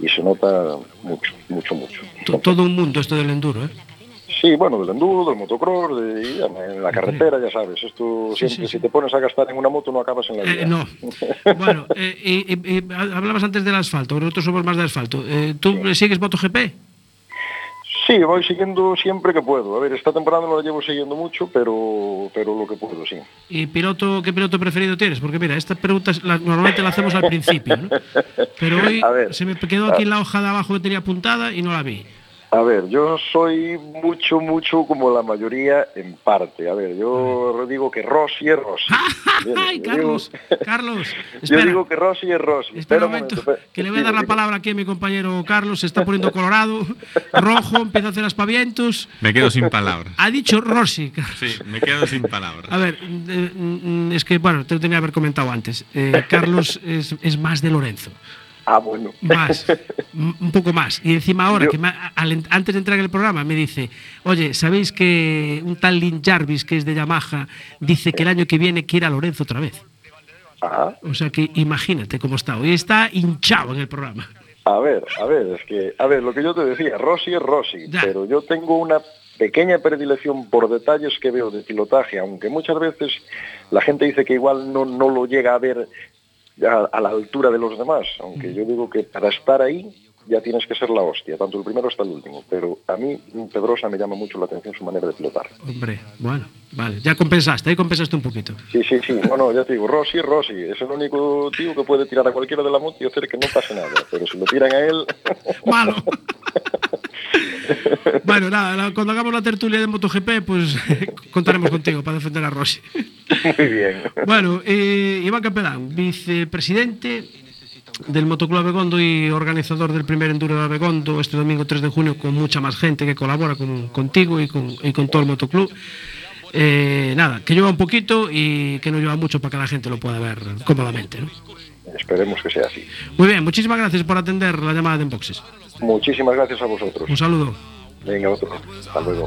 E: y se nota mucho, mucho, mucho.
A: To- Todo un mundo esto del enduro, ¿eh?
E: Sí, bueno, del enduro, del motocross, de, en la carretera, ya sabes, esto siempre, si te pones a gastar en una moto no acabas en la vida.
A: Eh, no. Bueno, eh, hablabas antes del asfalto, nosotros somos más de asfalto. Eh, ¿Tú sigues MotoGP?
E: Sí, voy siguiendo siempre que puedo. A ver, esta temporada no la llevo siguiendo mucho, pero, pero lo que puedo, sí.
A: ¿Y piloto, qué piloto preferido tienes? Porque mira, esta pregunta es la- normalmente la hacemos al principio, ¿no? Pero hoy se me quedó aquí en la hoja de abajo que tenía apuntada y no la vi.
E: A ver, yo soy mucho, mucho como la mayoría en parte. A ver, yo digo que Rossi es Rossi.
A: ¡Ay, Carlos!
E: digo-
A: Carlos,
E: Yo digo que Rossi es Rossi.
A: Espera un momento, que le voy a dar la palabra aquí a mi compañero Carlos. Se está poniendo colorado, rojo, empieza a hacer aspavientos.
B: Me quedo sin palabras.
A: Ha dicho Rossi.
B: Sí, me quedo sin palabras.
A: A ver, eh, mm, es que, bueno, te lo tenía que haber comentado antes. Eh, Carlos es, es más de Lorenzo.
E: Ah, bueno.
A: Más, un poco más. Y encima ahora,
E: Yo-
A: que me antes de entrar en el programa, me dice, oye, ¿sabéis que un tal Lin Jarvis, que es de Yamaha, dice que el año que viene quiere a Lorenzo otra vez?
E: Ajá.
A: O sea que imagínate cómo está. Hoy está hinchado en el programa.
E: A ver, a ver, es que, a ver, lo que yo te decía, Rossi es Rossi,
A: Ya.
E: pero yo tengo una pequeña predilección por detalles que veo de pilotaje, aunque muchas veces la gente dice que igual no, no lo llega a ver a, a la altura de los demás, aunque yo digo que para estar ahí ya tienes que ser la hostia, tanto el primero hasta el último, pero a mí Pedrosa me llama mucho la atención su manera de pilotar.
A: Hombre, bueno, vale. Ya compensaste, ahí compensaste un poquito.
E: Sí, sí, sí, no, no, ya te digo, Rossi Rossi, es el único tío que puede tirar a cualquiera de la moto y hacer que no pase nada, pero si lo tiran a él...
A: Malo. bueno, nada, cuando hagamos la tertulia de MotoGP, pues contaremos contigo para defender a Rossi.
E: Muy bien.
A: Bueno, eh, Iván Capelán, vicepresidente del Motoclub Abegondo y organizador del primer Enduro de Abegondo este domingo 3 de junio con mucha más gente que colabora con, contigo y con, y con todo el Motoclub. Eh, nada, que lleva un poquito y que no lleva mucho para que la gente lo pueda ver cómodamente. ¿no?
E: Esperemos que sea así.
A: Muy bien, muchísimas gracias por atender la llamada de Enboxes.
E: Muchísimas gracias a vosotros.
A: Un saludo.
E: Venga, otro. Hasta luego.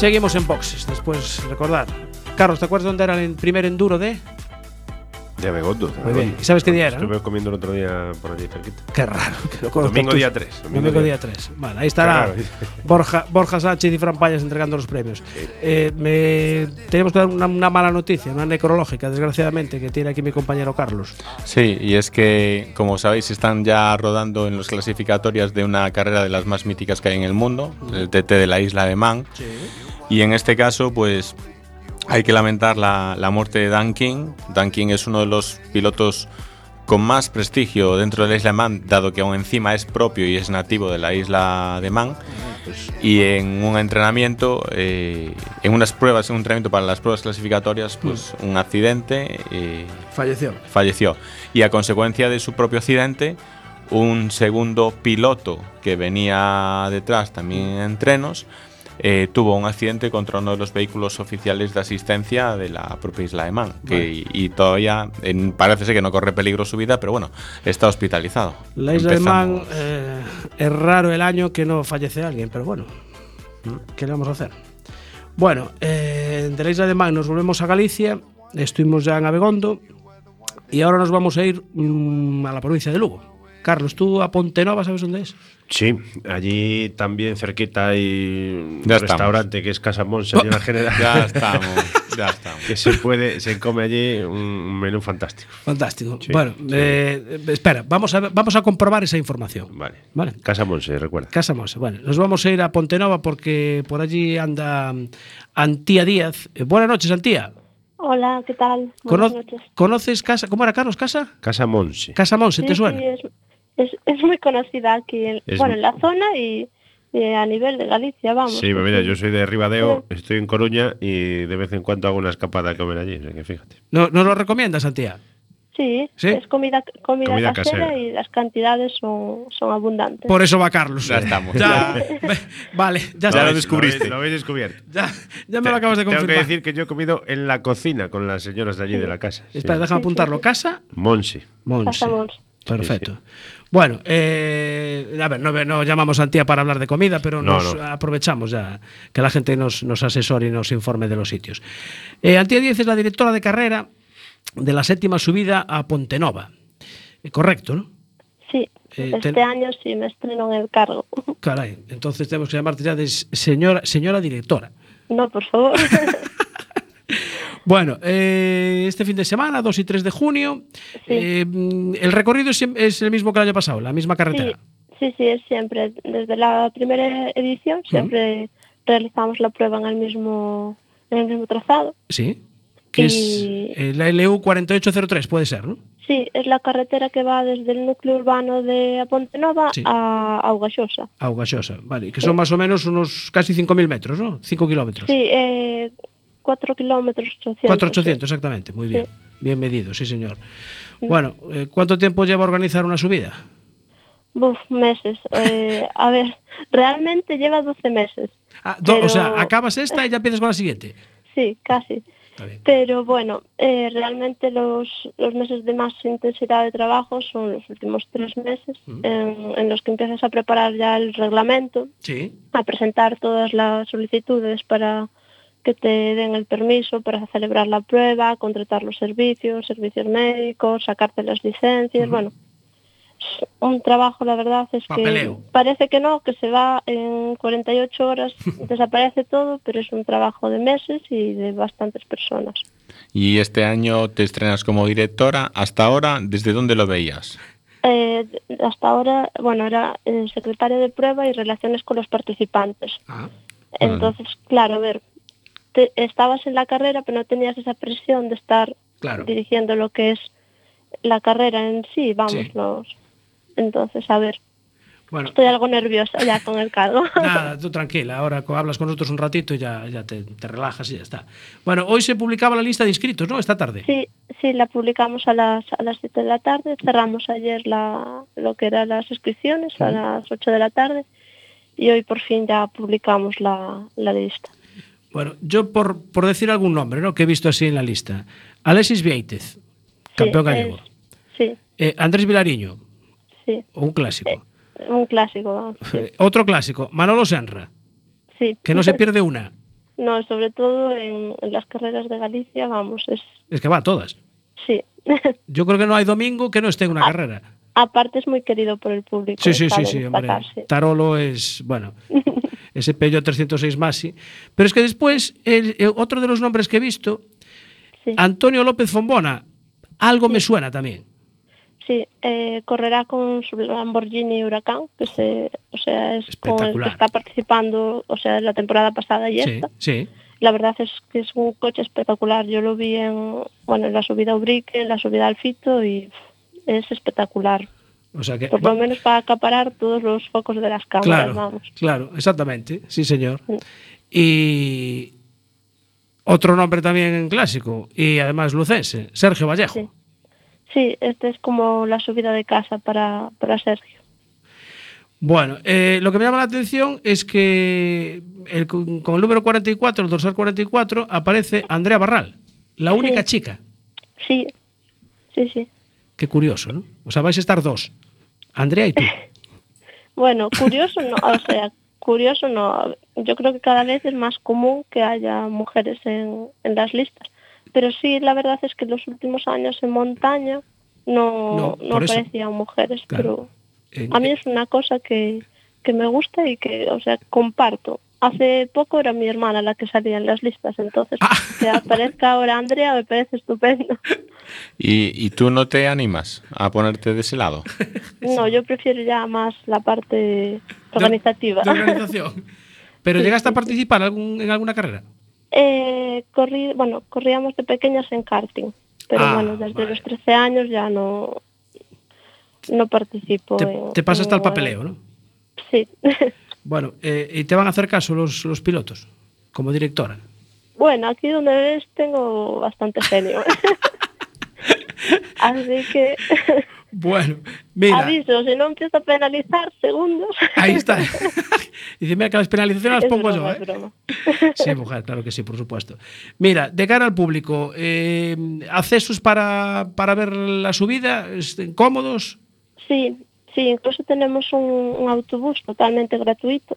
A: Seguimos en boxes, después recordar. Carlos, ¿te acuerdas dónde era el primer enduro de?
G: De Abegondo.
A: Muy bien. ¿Y sabes qué día era, no?
G: Estuve comiendo el otro día por allí cerquita.
A: Qué raro. que lo conozcas
G: Domingo día 3.
A: Domingo, día 3. Vale, ahí estará. Borja, Borja Sánchez y Fran Payas entregando los premios. Eh, me, tenemos que dar una, una mala noticia, una necrológica, desgraciadamente, que tiene aquí mi compañero Carlos.
B: Sí, y es que, como sabéis, están ya rodando en los clasificatorias de una carrera de las más míticas que hay en el mundo, el TT de la isla de Man. Y en este caso, pues hay que lamentar la, la muerte de Dan King. Dan King es uno de los pilotos con más prestigio dentro de la isla de Man, dado que aún encima es propio y es nativo de la isla de Man. Y en un entrenamiento, eh, en unas pruebas, en un entrenamiento para las pruebas clasificatorias, pues un accidente. eh,
A: Falleció.
B: falleció. Y a consecuencia de su propio accidente, un segundo piloto que venía detrás también en entrenos eh, tuvo un accidente contra uno de los vehículos oficiales de asistencia de la propia isla de Man. Que, y, y todavía en- parece ser que no corre peligro su vida, pero bueno, está hospitalizado.
A: La isla de Man eh, es raro el año que no fallece alguien, pero bueno, ¿qué le vamos a hacer? Bueno, eh, de la isla de Man nos volvemos a Galicia, estuvimos ya en Abegondo y ahora nos vamos a ir mm, a la provincia de Lugo. Carlos, tú a Pontenova, ¿sabes dónde es?
G: Sí, allí también cerquita hay un
B: estamos.
G: restaurante que es Casa en la general.
B: Ya estamos, ya estamos.
G: que se puede, se come allí un, menú fantástico.
A: Fantástico.
G: Sí,
A: bueno,
G: sí.
A: eh, espera, vamos a, vamos a comprobar esa información.
G: Vale.
A: Vale.
G: Casa Monse, recuerda.
A: Casa Monse. Bueno, nos vamos a ir a Pontenova porque por allí anda Antía Díaz. Eh, buenas noches, Antía.
H: Hola, ¿qué tal?
A: Cono-
H: Buenas noches.
A: ¿Conoces Casa? ¿Cómo era Carlos? ¿Casa?
G: Casa Monse.
A: Casa Monse, ¿te
H: Sí,
A: suena?
H: sí, es, es, es muy conocida aquí, en,
G: Es
H: bueno, en la zona y, y a nivel de Galicia, vamos.
G: Sí, pues mira, yo soy de Ribadeo,
H: Sí.
G: estoy en Coruña y de vez en cuando hago una escapada a comer allí, o sea que fíjate.
A: ¿No, ¿Nos lo recomiendas, Antía?
H: Sí,
A: ¿Sí?
H: es comida, comida,
G: Comida
H: casera,
G: casera.
H: y las cantidades son, son abundantes.
A: Por eso va Carlos.
B: Ya estamos.
A: Ya, vale, ya,
B: Ya lo descubriste.
G: Lo habéis descubierto.
A: Ya, ya me lo acabas de
G: Tengo
A: confirmar.
G: que decir que yo he comido en la cocina con las señoras de allí de la casa. sí.
A: Espera, déjame apuntarlo. ¿Casa?
H: Casa Monse.
A: Perfecto. Bueno, eh, a ver, no, no llamamos a Antía para hablar de comida, pero
G: No,
A: nos
G: no.
A: aprovechamos ya que la gente nos, nos asesore y nos informe de los sitios. Eh, Antía Díez es la directora de carrera de la séptima subida a Pontenova. Eh, correcto, ¿no?
H: Sí,
A: Eh,
H: este
A: ten-
H: año sí me estreno en el cargo.
A: Caray, entonces tenemos que llamarte ya de señora, señora directora.
H: no, por favor.
A: Bueno, eh, este fin de semana, 2 y 3 de junio, eh, el recorrido es, es el mismo que el año pasado, la misma carretera.
H: sí, sí, es siempre. Desde la primera edición siempre realizamos la prueba en el mismo, en el mismo trazado.
A: Sí. Que es
H: Y-
A: eh, la LU 4803, puede ser, ¿no?
H: Sí, es la carretera que va desde el núcleo urbano de Pontenova
A: Sí.
H: a Augaxosa.
A: Augaxosa, vale, que son más o menos unos casi 5.000 metros, ¿no? 5 kilómetros.
H: Sí, eh, 4 kilómetros 800.
A: 4.800, exactamente, muy bien. Bien medido, sí, señor. Bueno, eh, ¿cuánto tiempo lleva organizar una subida?
H: Buf, meses. Eh, a ver, realmente lleva 12 meses.
A: Ah, do- O sea, acabas esta y ya empiezas con la siguiente.
H: Sí, casi. Pero bueno, eh, realmente los, los meses de más intensidad de trabajo son los últimos tres meses en, en los que empiezas a preparar ya el reglamento,
A: Sí.
H: a presentar todas las solicitudes para que te den el permiso para celebrar la prueba, contratar los servicios, servicios médicos, sacarte las licencias, bueno. es Un trabajo, la verdad, es
A: Papeleo.
H: que parece que no, que se va en 48 horas, desaparece todo, pero es un trabajo de meses y de bastantes personas.
B: Y este año te estrenas como directora. Hasta ahora, ¿desde dónde lo veías?
H: Eh, hasta ahora, bueno, era eh, secretaria de prueba y relaciones con los participantes.
A: Ah,
H: Entonces, claro, a ver, te- estabas en la carrera, pero no tenías esa presión de estar
A: Claro.
H: dirigiendo lo que es la carrera en sí, vamos,
A: Sí.
H: los... Entonces, a ver,
A: bueno,
H: estoy algo nerviosa ya con el cargo.
A: nada, tú tranquila. Ahora hablas con nosotros un ratito y ya, ya te, te relajas y ya está. Bueno, hoy se publicaba la lista de inscritos, ¿no? Esta tarde.
H: Sí, sí, la publicamos a las, a las 7 de la tarde, cerramos ayer la, lo que eran las inscripciones a las 8 de la tarde y hoy por fin ya publicamos la, la lista.
A: Bueno, yo por, por decir algún nombre, ¿no? Que he visto así en la lista. Alexis Vieitez, campeón
H: Sí,
A: gallego.
H: sí,
A: Eh, Andrés Vilariño,
H: sí,
A: un clásico.
H: un clásico, vamos, sí.
A: Eh, otro clásico, Manolo Senra,
H: sí.
A: que no se pierde una.
H: No, sobre todo en, en las carreras de Galicia, vamos, es
A: Es que va a todas.
H: sí.
A: Yo creo que no hay domingo que no esté en una carrera.
H: Aparte es muy querido por el público.
A: Sí, sí, sí, sí, hombre. Tarolo es, bueno, ese Peugeot 306 Masi. Pero es que después, el- el otro de los nombres que he visto,
H: Sí.
A: Antonio López Fombona, algo me suena también.
H: Sí, eh, correrá con su Lamborghini Huracán, que se, o sea, es con el que está participando, o sea, la temporada pasada y
A: Sí,
H: esta.
A: sí.
H: La verdad es que es un coche espectacular. Yo lo vi en, bueno, en la subida a Ubrique, en la subida al Fito y es espectacular.
A: O sea que.
H: Por lo menos para acaparar todos los focos de las cámaras,
A: Claro,
H: vamos.
A: claro, exactamente, sí señor. Y otro nombre también clásico y además lucense, Sergio Vallejo.
H: Sí. Sí, este es como la subida de casa para, para Sergio.
A: Bueno, eh, lo que me llama la atención es que el- con, con el número 44, el dorsal 44, aparece Andrea Barral, la única chica.
H: Sí, sí, sí.
A: Qué curioso, ¿no? O sea, vais a estar dos, Andrea y tú.
H: Bueno, curioso no, o sea, curioso no. Yo creo que cada vez es más común que haya mujeres en, en las listas. Pero sí, la verdad es que en los últimos años en montaña no,
A: No,
H: aparecían mujeres,
A: Claro.
H: pero
A: En-
H: a mí es una cosa que, que me gusta y que, o sea, comparto. Hace poco era mi hermana la que salía en las listas, entonces
A: Ah.
H: que aparezca ahora Andrea me parece estupendo.
B: ¿Y, y tú no te animas a ponerte de ese lado?
H: No, yo prefiero ya más la parte organizativa.
A: de organización. Pero
H: Sí,
A: llegaste a
H: sí,
A: participar algún- en alguna carrera.
H: Eh, corrí, bueno, corríamos de pequeñas en karting, pero
A: Ah,
H: bueno, desde
A: vale.
H: los 13 años ya no no participo.
A: Te,
H: en-
A: te pasaste
H: en
A: al papeleo, ¿no?
H: Sí.
A: Bueno, eh, y te van a hacer caso los, los pilotos, como directora.
H: bueno, aquí donde ves tengo bastante genio. Así que
A: Bueno, mira,
H: aviso, si no empiezo a penalizar segundos.
A: ahí está. Dice, mira que las penalizaciones las
H: Es
A: pongo
H: broma,
A: yo, ¿eh?
H: broma.
A: Sí, mujer, claro que sí, por supuesto. Mira, de cara al público, eh, accesos para, para ver la subida, cómodos.
H: Sí, sí, incluso tenemos un, un autobús totalmente gratuito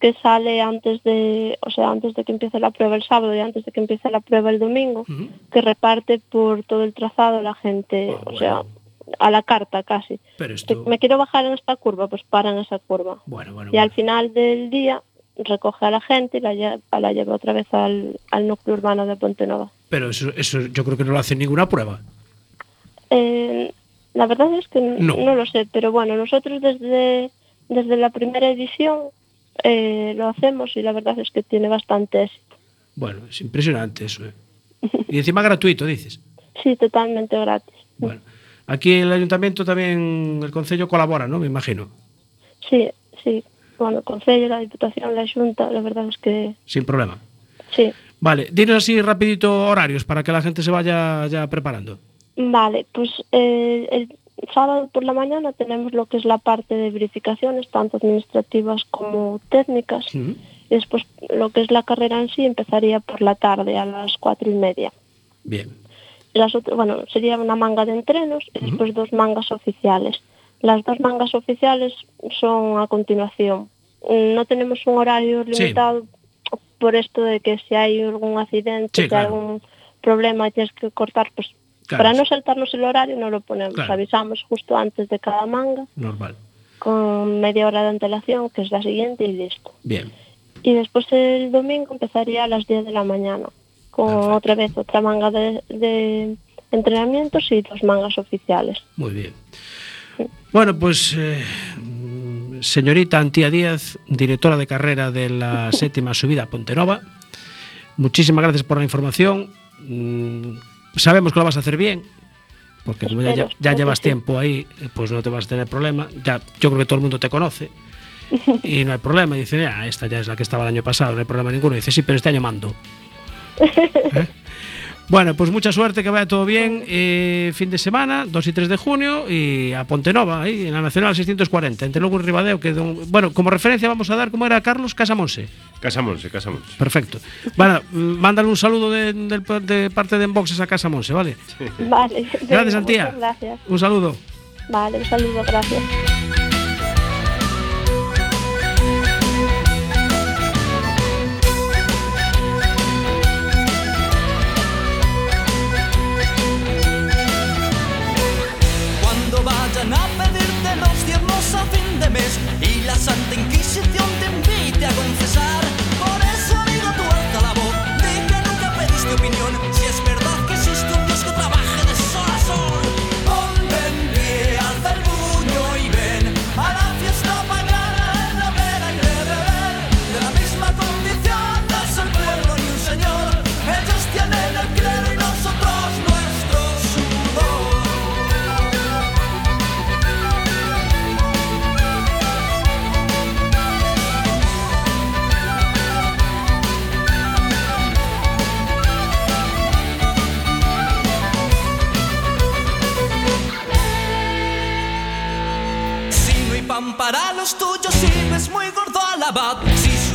H: que sale antes de, o sea, antes de que empiece la prueba el sábado y antes de que empiece la prueba el domingo, que reparte por todo el trazado la gente,
A: Ah,
H: o sea, a la carta casi.
A: Pero esto.
H: Me quiero bajar en esta curva, pues para en esa curva.
A: Bueno, bueno.
H: Y al final del día recoge a la gente y la lleva, la lleva otra vez al, al núcleo urbano de Pontenova.
A: Pero eso, eso yo creo que no lo hace ninguna prueba.
H: Eh, la verdad es que
A: no.
H: lo sé, pero bueno, nosotros desde, desde la primera edición eh, lo hacemos y la verdad es que tiene bastante éxito.
A: Bueno, es impresionante eso. ¿eh? Y encima gratuito, dices.
H: Sí, totalmente gratis.
A: Bueno, aquí el ayuntamiento también, el concello colabora, ¿no? Me imagino.
H: Sí, sí. Bueno, el Concello, la Diputación, la Junta, la verdad es que
A: Sin problema.
H: sí.
A: Vale, dinos así rapidito horarios para que la gente se vaya ya preparando.
H: Vale, pues eh, el sábado por la mañana tenemos lo que es la parte de verificaciones, tanto administrativas como técnicas. Y después lo que es la carrera en sí empezaría por la tarde a las cuatro y media.
A: Bien.
H: Las otras, bueno, sería una manga de entrenos y después dos mangas oficiales. Las dos mangas oficiales son a continuación. No tenemos un horario
A: Sí.
H: limitado por esto de que si hay algún accidente,
A: Sí,
H: hay algún problema y tienes que cortar, pues
A: Claro.
H: para no saltarnos el horario no lo ponemos.
A: Claro.
H: Avisamos justo antes de cada manga
A: Normal.
H: con media hora de antelación, que es la siguiente, y listo.
A: Bien.
H: Y después el domingo empezaría a las 10 de la mañana, con
A: Perfecto.
H: otra vez otra manga de, de entrenamientos y dos mangas oficiales.
A: Muy bien. Bueno, pues eh, mm, señorita Antía Díaz, directora de carrera de la séptima subida Pontenova, muchísimas gracias por la información. Sabemos que lo vas a hacer bien, porque como ya, llevas tiempo ahí, pues no te vas a tener problema. Ya, yo creo que todo el mundo te conoce y no hay problema. Dice, ah, esta ya es la que estaba el año pasado, no hay problema ninguno. dice, sí, pero este año mando. ¿Eh? Bueno, pues mucha suerte, que vaya todo bien. Eh, fin de semana, 2 y 3 de junio, y a Pontenova, ahí en la Nacional 640, entre Lugo y Ribadeo. Que don- bueno, como referencia vamos a dar cómo era Carlos Casamonse.
G: Casamonse, Casamonse.
A: Perfecto. Bueno, mm, mándale un saludo de, del- de parte de Enboxes a Casamonse, ¿vale?
H: Vale.
A: Gracias, Antía.
H: Gracias.
A: Un saludo.
H: Vale, un saludo, gracias.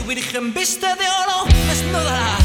I: Virgen viste de oro, desnudará.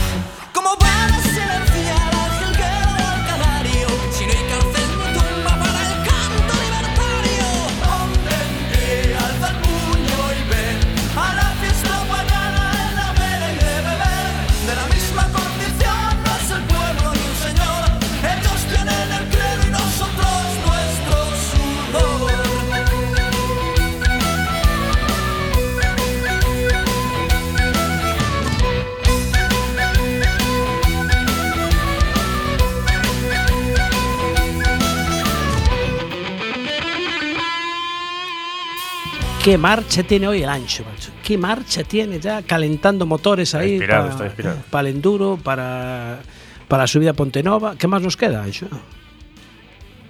A: Qué marcha tiene hoy el ancho, macho. Qué marcha tiene ya calentando motores ahí
G: inspirado,
A: pa-
G: está inspirado.
A: para el enduro, para, para la subida a Pontenova. ¿Qué más nos queda, ancho?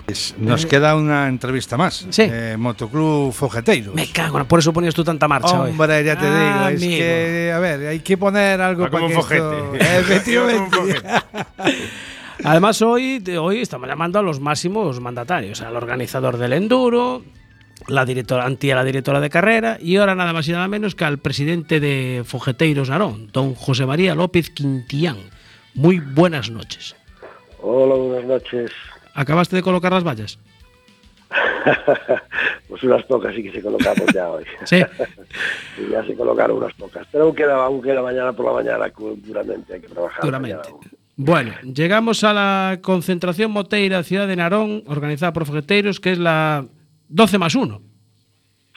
C: Es- Nos queda una entrevista más.
A: Sí.
C: Eh, Motoclub Fogeteiros.
A: Me cago, en- por eso ponías tú tanta marcha hoy.
C: Hombre, ya te
A: Ah,
C: digo, es que, a ver, hay que poner algo
G: Va
C: para que. Efectivamente.
G: Como.
A: Además, hoy, hoy estamos llamando a los máximos mandatarios, al organizador del enduro, la directora, antía la directora de carrera y ahora nada más y nada menos que al presidente de Fogeteiros Narón, don José María López Quintián. Muy buenas noches.
J: Hola, buenas noches.
A: ¿Acabaste de colocar las vallas?
J: pues unas pocas sí que se colocamos ya hoy.
A: Sí.
J: Sí, ya se colocaron unas pocas. Pero aún queda, aún queda mañana por la mañana duramente, hay que trabajar.
A: Duramente. Bueno, llegamos a la concentración moteira Ciudad de Narón, organizada por Fogeteiros, que es la 12 más 1.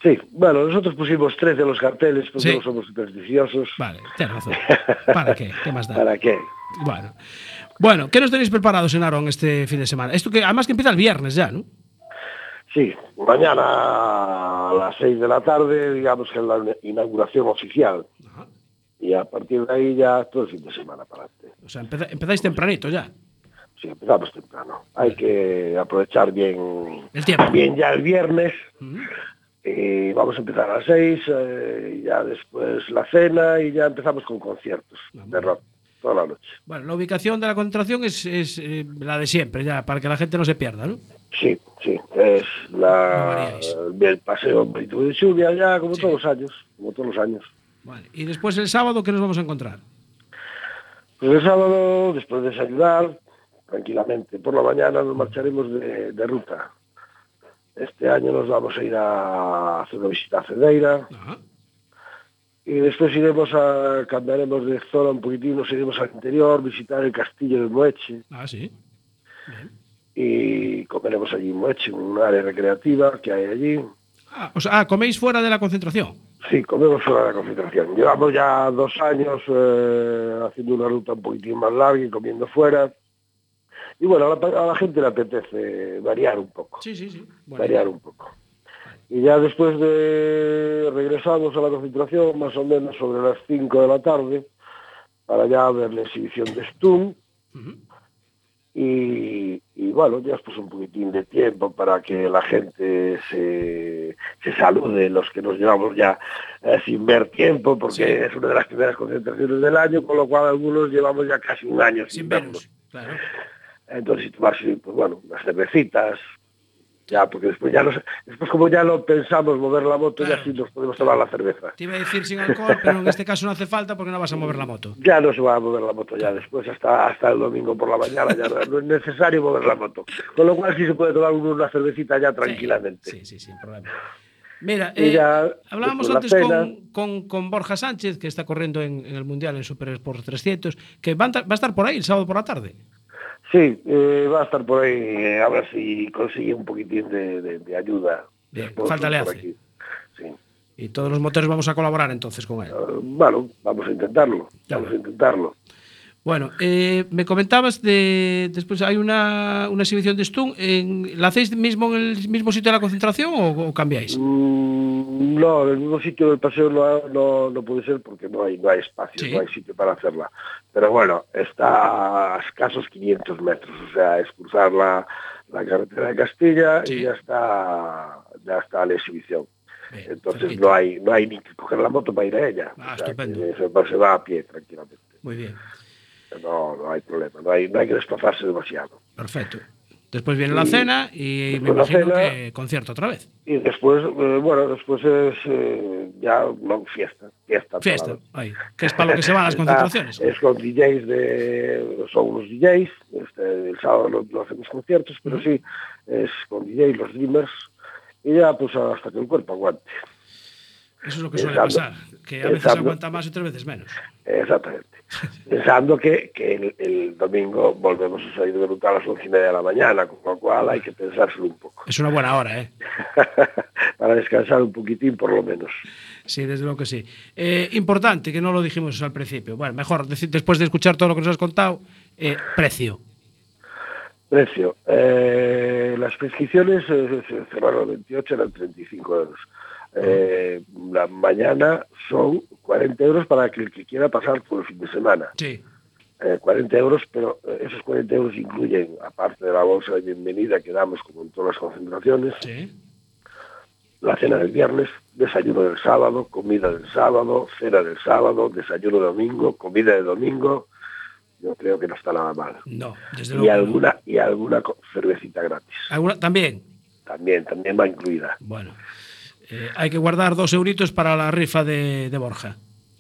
J: Sí, bueno, nosotros pusimos tres de los carteles porque
A: Sí.
J: no somos supersticiosos.
A: Vale, tienes razón. ¿Para qué? ¿Qué más da?
J: ¿Para qué?
A: Bueno. Bueno, ¿qué nos tenéis preparados en Narón este fin de semana? Esto que además que empieza el viernes ya, ¿no?
J: Sí, mañana a las seis de la tarde, digamos que es la inauguración oficial. Y a partir de ahí ya todo el fin de semana para adelante.
A: O sea, empezáis tempranito ya.
J: Sí, empezamos temprano. Hay que aprovechar bien
A: El tiempo.
J: bien ya el viernes. Y vamos a empezar a las seis, eh, y ya después la cena y ya empezamos con conciertos de rock toda la noche.
A: Bueno, la ubicación de la concentración es, es, eh, la de siempre, ya, para que la gente no se pierda, ¿no?
J: Sí, sí, es
A: No
J: la,
A: variáis.
J: el paseo de lluvia ya como todos los años, como todos los años.
A: Vale. Y después el sábado, ¿qué nos vamos a encontrar?
J: Pues el sábado, después de desayunar, tranquilamente, por la mañana nos marcharemos de, de ruta. Este año nos vamos a ir a hacer una visita a Cedeira y después iremos a, cambiaremos de zona un poquitín, nos iremos al interior, visitar el castillo de Moeche
A: Ah, sí.
J: y comeremos allí en Moeche, un área recreativa que hay allí.
A: Ah, o sea, ah, coméis fuera de la concentración.
J: Sí, comemos fuera de la concentración. Llevamos ya dos años eh, haciendo una ruta un poquitín más larga y comiendo fuera. Y bueno, a la, a la gente le apetece variar un poco,
A: Sí, sí, sí. Bueno,
J: variar un poco. Y ya después de regresamos a la concentración, más o menos sobre las 5 de la tarde, para ya ver la exhibición de Stum. Y, y bueno, ya pues un poquitín de tiempo para que la gente se, se salude, los que nos llevamos ya eh, sin ver tiempo, porque
A: Sí.
J: es una de las primeras concentraciones del año, con lo cual algunos llevamos ya casi un año sin,
A: sin
J: vernos.
A: Claro.
J: Entonces, tomarse, pues bueno, unas cervecitas, ya, porque después ya no sé- después como ya no pensamos mover la moto,
A: Claro.
J: ya sí nos podemos tomar la cerveza.
A: Te iba a decir sin alcohol, pero en este caso no hace falta porque no vas a mover la moto.
J: Ya no se va a mover la moto ya después, hasta hasta el domingo por la mañana, ya no, es necesario mover la moto. Con lo cual sí se puede tomar uno una cervecita ya tranquilamente.
A: Sí, sí, sin problema. Mira, eh,
J: ya,
A: hablábamos antes con, con- con Borja Sánchez, que está corriendo en, en el Mundial en Super Sport 300, que va a, ta- va a estar por ahí el sábado por la tarde.
J: Sí, eh, va a estar por ahí, eh, a ver si consigue un poquitín de, de- de ayuda.
A: Bien, falta le hace.
J: Sí.
A: Y todos los motores vamos a colaborar entonces con él.
J: Eh, bueno, vamos a intentarlo, vamos a intentarlo.
A: Bueno, eh, me comentabas de. Después hay una, una exhibición de Stun. En, ¿La hacéis mismo en el mismo sitio de la concentración o, o cambiáis?
J: Mm, no, en el mismo sitio del paseo no, no, no puede ser porque no hay, no hay espacio,
A: Sí.
J: no hay sitio para hacerla. Pero bueno, está a escasos 500 metros, o sea, es cruzar la, la carretera de Castilla
A: Sí.
J: y ya está, ya está la exhibición.
A: Bien,
J: Entonces no hay, no hay ni que coger la moto para ir a ella.
A: Ah,
J: O sea,
A: estupendo.
J: que se, se va a pie tranquilamente.
A: Muy bien,
J: No, no hay problema, no hay, no hay que desplazarse demasiado.
A: perfecto. Después viene la cena y me
J: Después la
A: imagino
J: cena.
A: que concierto otra vez.
J: Y después, eh, bueno, después es eh, ya no, fiesta, fiesta.
A: Fiesta, ahí, que es para lo que se van las concentraciones.
J: Es con DJs de. Son unos DJs. Este, el sábado no, no hacemos conciertos, pero sí es con DJs, los Dreamers. Y ya, pues hasta que el cuerpo aguante.
A: Eso es lo que suele pasar, que a veces aguanta más y otras veces menos.
J: Exactamente. Pensando que, que el, el domingo volvemos a salir de ruta a las once y media de la mañana, con lo cual hay que pensárselo un poco.
A: Es una buena hora, ¿eh?
J: Para descansar un poquitín, por lo menos.
A: Sí, desde luego que sí. Eh, importante, que no lo dijimos al principio. Bueno, mejor, después de escuchar todo lo que nos has contado, eh, precio.
J: Precio. Eh, las prescripciones cerraron el 28, eran 35 euros. Eh, la mañana son 40 euros para que el que quiera pasar por el fin de semana.
A: Sí.
J: Eh, 40 euros, pero eh, esos 40 euros incluyen, aparte de la bolsa de bienvenida que damos como en todas las concentraciones,
A: Sí.
J: la cena del viernes, desayuno del sábado, comida del sábado, cena del sábado, desayuno de domingo, comida de domingo. Yo creo que no está nada mal.
A: No, desde
J: Y
A: luego.
J: alguna, y alguna cervecita gratis.
A: ¿Alguna- También.
J: También, también va incluida.
A: Bueno. Eh, hay que guardar dos euritos para la rifa de, de Borja.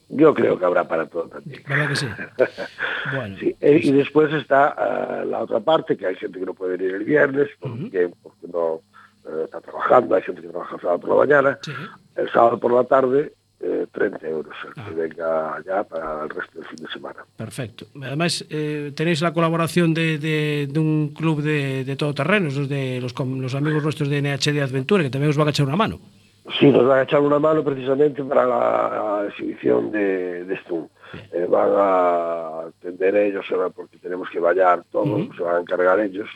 J: Yo creo que habrá para todo también.
A: ¿Verdad que sí? Bueno.
J: Sí, eh, y después está ah, la otra parte, que hay gente que no puede venir el viernes, porque, porque no eh, está trabajando, hay gente que trabaja el sábado por la mañana,
A: Sí.
J: el sábado por la tarde, eh, 30 euros, el
A: Ah.
J: que venga ya para el resto del fin de semana.
A: Perfecto. Además, eh, tenéis la colaboración de, de- de un club de, de todoterrenos, los, de los, los amigos nuestros de NH de Adventure, que también os van a echar una mano.
J: Sí, nos van a echar una mano precisamente para la exhibición de, de Stun. Eh, van a atender ellos, porque tenemos que vallar todo, se van a encargar ellos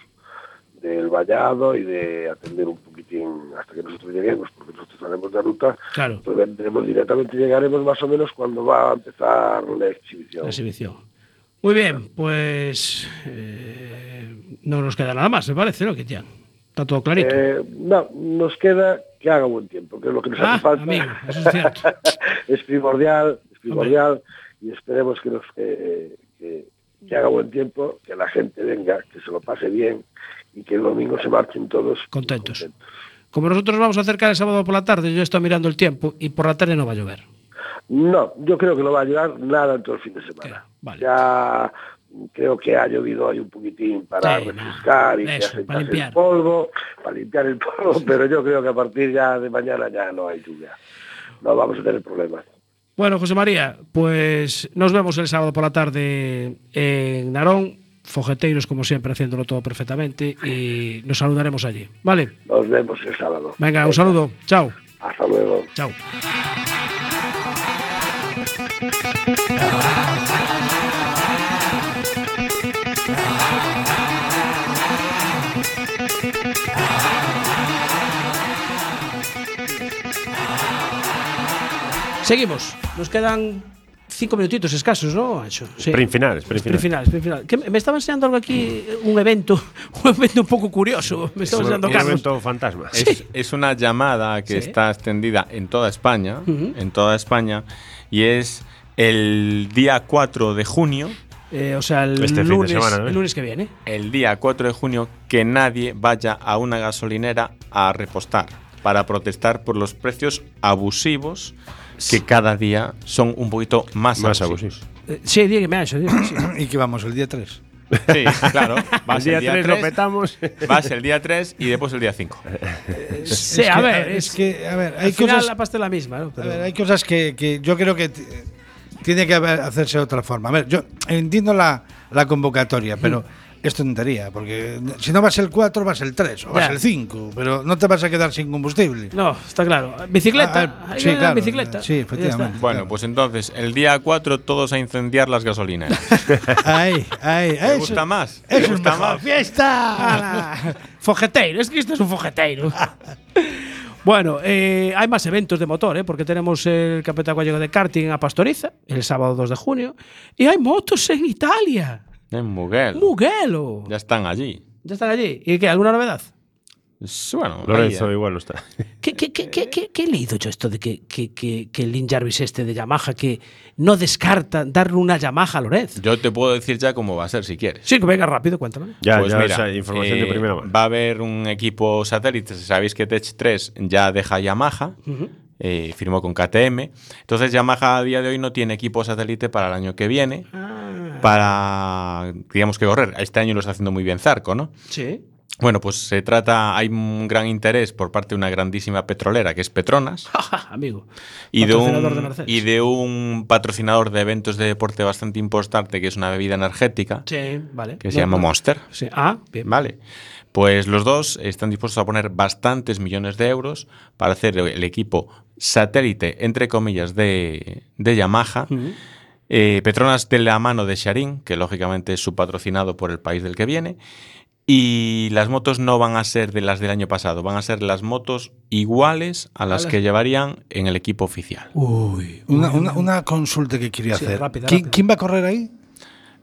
J: del vallado y de atender un poquitín hasta que nosotros lleguemos, porque nosotros salimos de ruta,
A: Claro.
J: pues vendremos directamente, llegaremos más o menos cuando va a empezar la exhibición.
A: La exhibición. Muy bien, pues eh, no nos queda nada más, me parece, ¿no, Kitian? Está todo clarito.
J: Eh, no, nos queda que haga buen tiempo, que es lo que nos
A: Ah,
J: hace falta.
A: amigo, eso es cierto.
J: es primordial, es primordial y esperemos que, nos, que, que- que haga buen tiempo, que la gente venga, que se lo pase bien y que el domingo se marchen todos
A: Contentos. Como nosotros vamos a acercar el sábado por la tarde, yo estoy mirando el tiempo y por la tarde no va a llover.
J: No, yo creo que no va a ayudar nada en todo el fin de semana. Ya creo que ha llovido ahí un poquitín para
A: Sí,
J: refrescar y
A: eso, para limpiar.
J: el polvo, para limpiar el polvo, pero yo creo que a partir ya de mañana ya no hay lluvia. No vamos a tener problemas.
A: Bueno, José María, pues nos vemos el sábado por la tarde en Narón, fogeteiros como siempre, haciéndolo todo perfectamente y nos saludaremos allí. ¿Vale?
J: Nos vemos el sábado.
A: Venga, un saludo. Chao.
J: Hasta luego.
A: Chao. Seguimos. Nos quedan cinco minutitos escasos, ¿no, Ancho? Sí.
G: Sprint final, sprint final.
A: Sprint final, sprint final. Que me estaba enseñando algo aquí, un evento, un evento un poco curioso. Me estaba enseñando
G: un evento fantasma.
B: Es, es una llamada que
A: Sí.
B: está extendida en toda España, en toda España, y es el día 4 de junio.
A: Eh, o sea, el,
B: Este fin de
A: lunes,
B: semana, ¿no?
A: el lunes que viene.
B: El día 4 de junio que nadie vaya a una gasolinera a repostar para protestar por los precios abusivos que cada día son un poquito más,
G: Más
B: abusivos.
A: Eh, sí, dígame, Ancho. dígame, sí.
C: ¿Y que vamos el día 3?
B: Sí, claro. Vas
G: El día tres lo petamos.
B: Vas el día 3 y después el día 5.
A: Sí,
C: Es
A: a
C: que-
A: ver,
C: es
A: es
C: que, a ver,
A: Al
C: hay
A: final
C: cosas,
A: la pasta es la misma, ¿no?
C: a
A: Pero-
C: ver, hay cosas que, que yo creo que t- tiene que hacerse de otra forma. A ver, yo entiendo la, la convocatoria, pero es tontería, porque si no vas el 4, vas el 3 o vas
A: Ya.
C: el 5, pero no te vas a quedar sin combustible.
A: No, está claro. Bicicleta.
C: Ah, ah, sí, claro,
A: bicicleta.
C: sí, efectivamente.
B: Bueno, pues entonces, el día 4 todos a incendiar las gasolineras.
C: Ahí, ahí,
B: ¿Te
C: eso,
B: gusta más? ¿Te
C: eso es
B: gusta
C: mejor.
B: más?
C: ¡Fiesta!
A: Fogeteiro, es que esto es un fogeteiro. Bueno, eh, hay más eventos de motor, ¿eh? porque tenemos el Campeonato Gallego de Karting a Pastoriza, el sábado 2 de junio, y hay motos en Italia.
B: En Muguel.
A: Mugello.
B: Ya están allí.
A: Ya están allí. ¿Y qué? ¿Alguna novedad?
B: Bueno,
G: Lorenzo
B: ahí, eh.
G: igual no está.
A: ¿Qué, qué, qué, qué, qué- qué he leído yo esto de que, que, que, que el Lin Jarvis este de Yamaha que no descarta darle una Yamaha a Lorenzo?
B: Yo te puedo decir ya cómo va a ser si quieres.
A: Sí, que venga rápido, cuéntame.
G: Ya,
B: Pues
G: ya
B: mira,
G: esa información de
B: eh,
G: primera mano.
B: Va a haber un equipo satélite. Sabéis que Tech 3 ya deja Yamaha. eh, firmó con KTM. Entonces Yamaha a día de hoy no tiene equipo satélite para el año que viene. Para, digamos que correr. Este año lo está haciendo muy bien Zarco, ¿no?
A: Sí.
B: Bueno, pues se trata, hay un gran interés por parte de una grandísima petrolera que es Petronas
A: Amigo.
B: y de, un,
A: Mercedes.
B: y de un patrocinador de eventos de deporte bastante importante que es una bebida energética
A: Sí, vale.
B: que se llama
A: no.
B: Monster.
A: Sí. Ah, bien.
B: Vale. Pues los dos están dispuestos a poner bastantes millones de euros para hacer el equipo satélite, entre comillas, de, de Yamaha. Eh, Petronas de la mano de Sharin, que lógicamente es su patrocinado por el país del que viene. Y las motos no van a ser de las del año pasado, van a ser las motos iguales a las que llevarían en el equipo oficial.
A: Uy.
C: Una, una- una consulta que quería
A: Sí,
C: hacer.
A: rápida,
C: ¿Quién,
A: rápida.
C: quién va a correr ahí?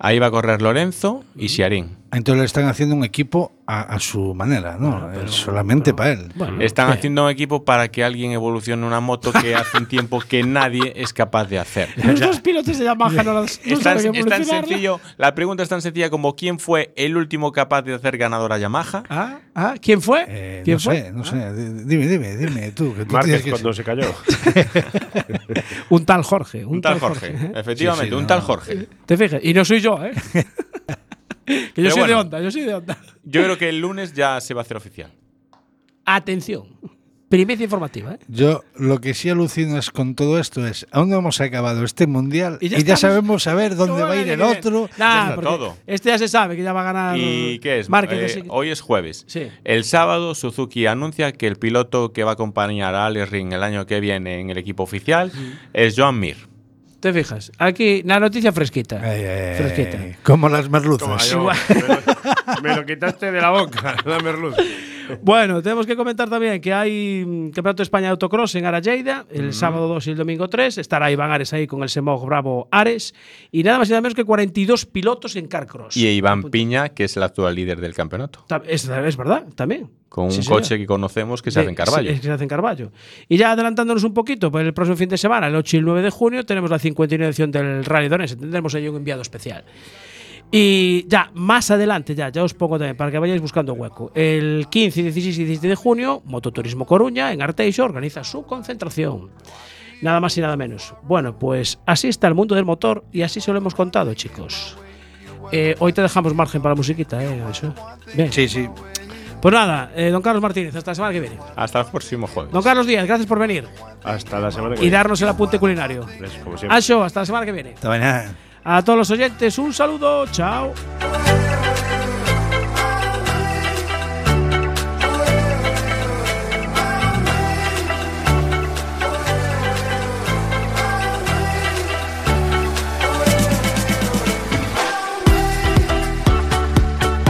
B: Ahí va a correr Lorenzo y Siarín.
C: Entonces le están haciendo un equipo a, a su manera, ¿no? Solamente para él.
A: Bueno,
B: Están
A: ¿qué?
B: haciendo un equipo para que alguien evolucione una moto que hace un tiempo que nadie es capaz de hacer.
A: Los dos pilotos de Yamaha no, las- no
B: Es tan, es tan sencillo, la pregunta es tan sencilla como ¿quién fue el último capaz de hacer ganadora Yamaha?
A: Ah, ah, ¿Quién fue?
C: Eh,
A: ¿Quién
C: no
A: fue?
C: sé, no sé. Di- Dime, dime, dime tú. Que tú
G: Márquez
C: tienes que-
G: cuando se cayó.
A: Un tal Jorge. Un,
B: Un tal Jorge,
A: ¿eh?
B: efectivamente,
C: Sí, sí,
B: un
C: no,
B: tal. Jorge.
A: Te fijas, y no soy yo, ¿eh? que yo
B: Pero
A: soy de onda, yo soy de onda.
B: Yo creo que el lunes ya se va a hacer oficial.
A: Atención. Primicia informativa, ¿eh?
C: Yo lo que sí alucino es con todo esto es, aún no hemos acabado este mundial y ya, sabemos saber dónde va a ir el otro.
A: Nah,
B: todo.
A: Este ya se sabe que ya va a ganar.
B: ¿Y qué es?
A: Márquez,
B: Eh,
A: que.
B: Hoy es jueves.
A: Sí.
B: El sábado Suzuki anuncia que el piloto que va a acompañar a Alex Ring el año que viene en el equipo oficial es Joan Mir.
A: Te fijas. Aquí, la noticia fresquita.
C: Eh,
A: Fresquita.
C: como las
G: Toma,
C: merluzas.
G: yo- me, lo, me lo quitaste de la boca, la merluz.
A: Bueno, tenemos que comentar también que hay mm, Campeonato de España de Autocross en Arajeida, el sábado 2 y el domingo 3. Estará Iván Ares ahí con el Semog Bravo Ares. Y nada más y nada menos que 42 pilotos en Carcross.
B: Y Iván Piña, que es el actual líder del campeonato.
A: Es, es verdad, también.
B: Con un
A: Sí, señor.
B: coche que conocemos que se hace en Carballo.
A: que se hace en Carballo. Y ya adelantándonos un poquito, pues el próximo fin de semana, el 8 y el 9 de junio, tenemos la 59 edición del Rally Donés. Tendremos ahí un enviado especial. Y ya, más adelante, ya, ya os pongo también para que vayáis buscando hueco. El 15, 16 y 17 de junio, Mototurismo Coruña, en Arteixo, organiza su concentración. Nada más y nada menos. Bueno, pues así está el mundo del motor y así se lo hemos contado, chicos. Eh, hoy te dejamos margen para la musiquita, ¿eh? Eso. Bien.
C: Sí, sí.
A: Pues nada, eh, don Carlos Martínez, hasta la semana que viene.
B: Hasta el próximo jueves.
A: Don Carlos Díaz, gracias por venir
G: Hasta la semana que
A: y
G: viene.
A: darnos el apunte culinario.
G: Es como siempre.
A: Ancho, hasta la semana que viene.
C: Hasta mañana.
A: A todos los oyentes, un saludo, chao.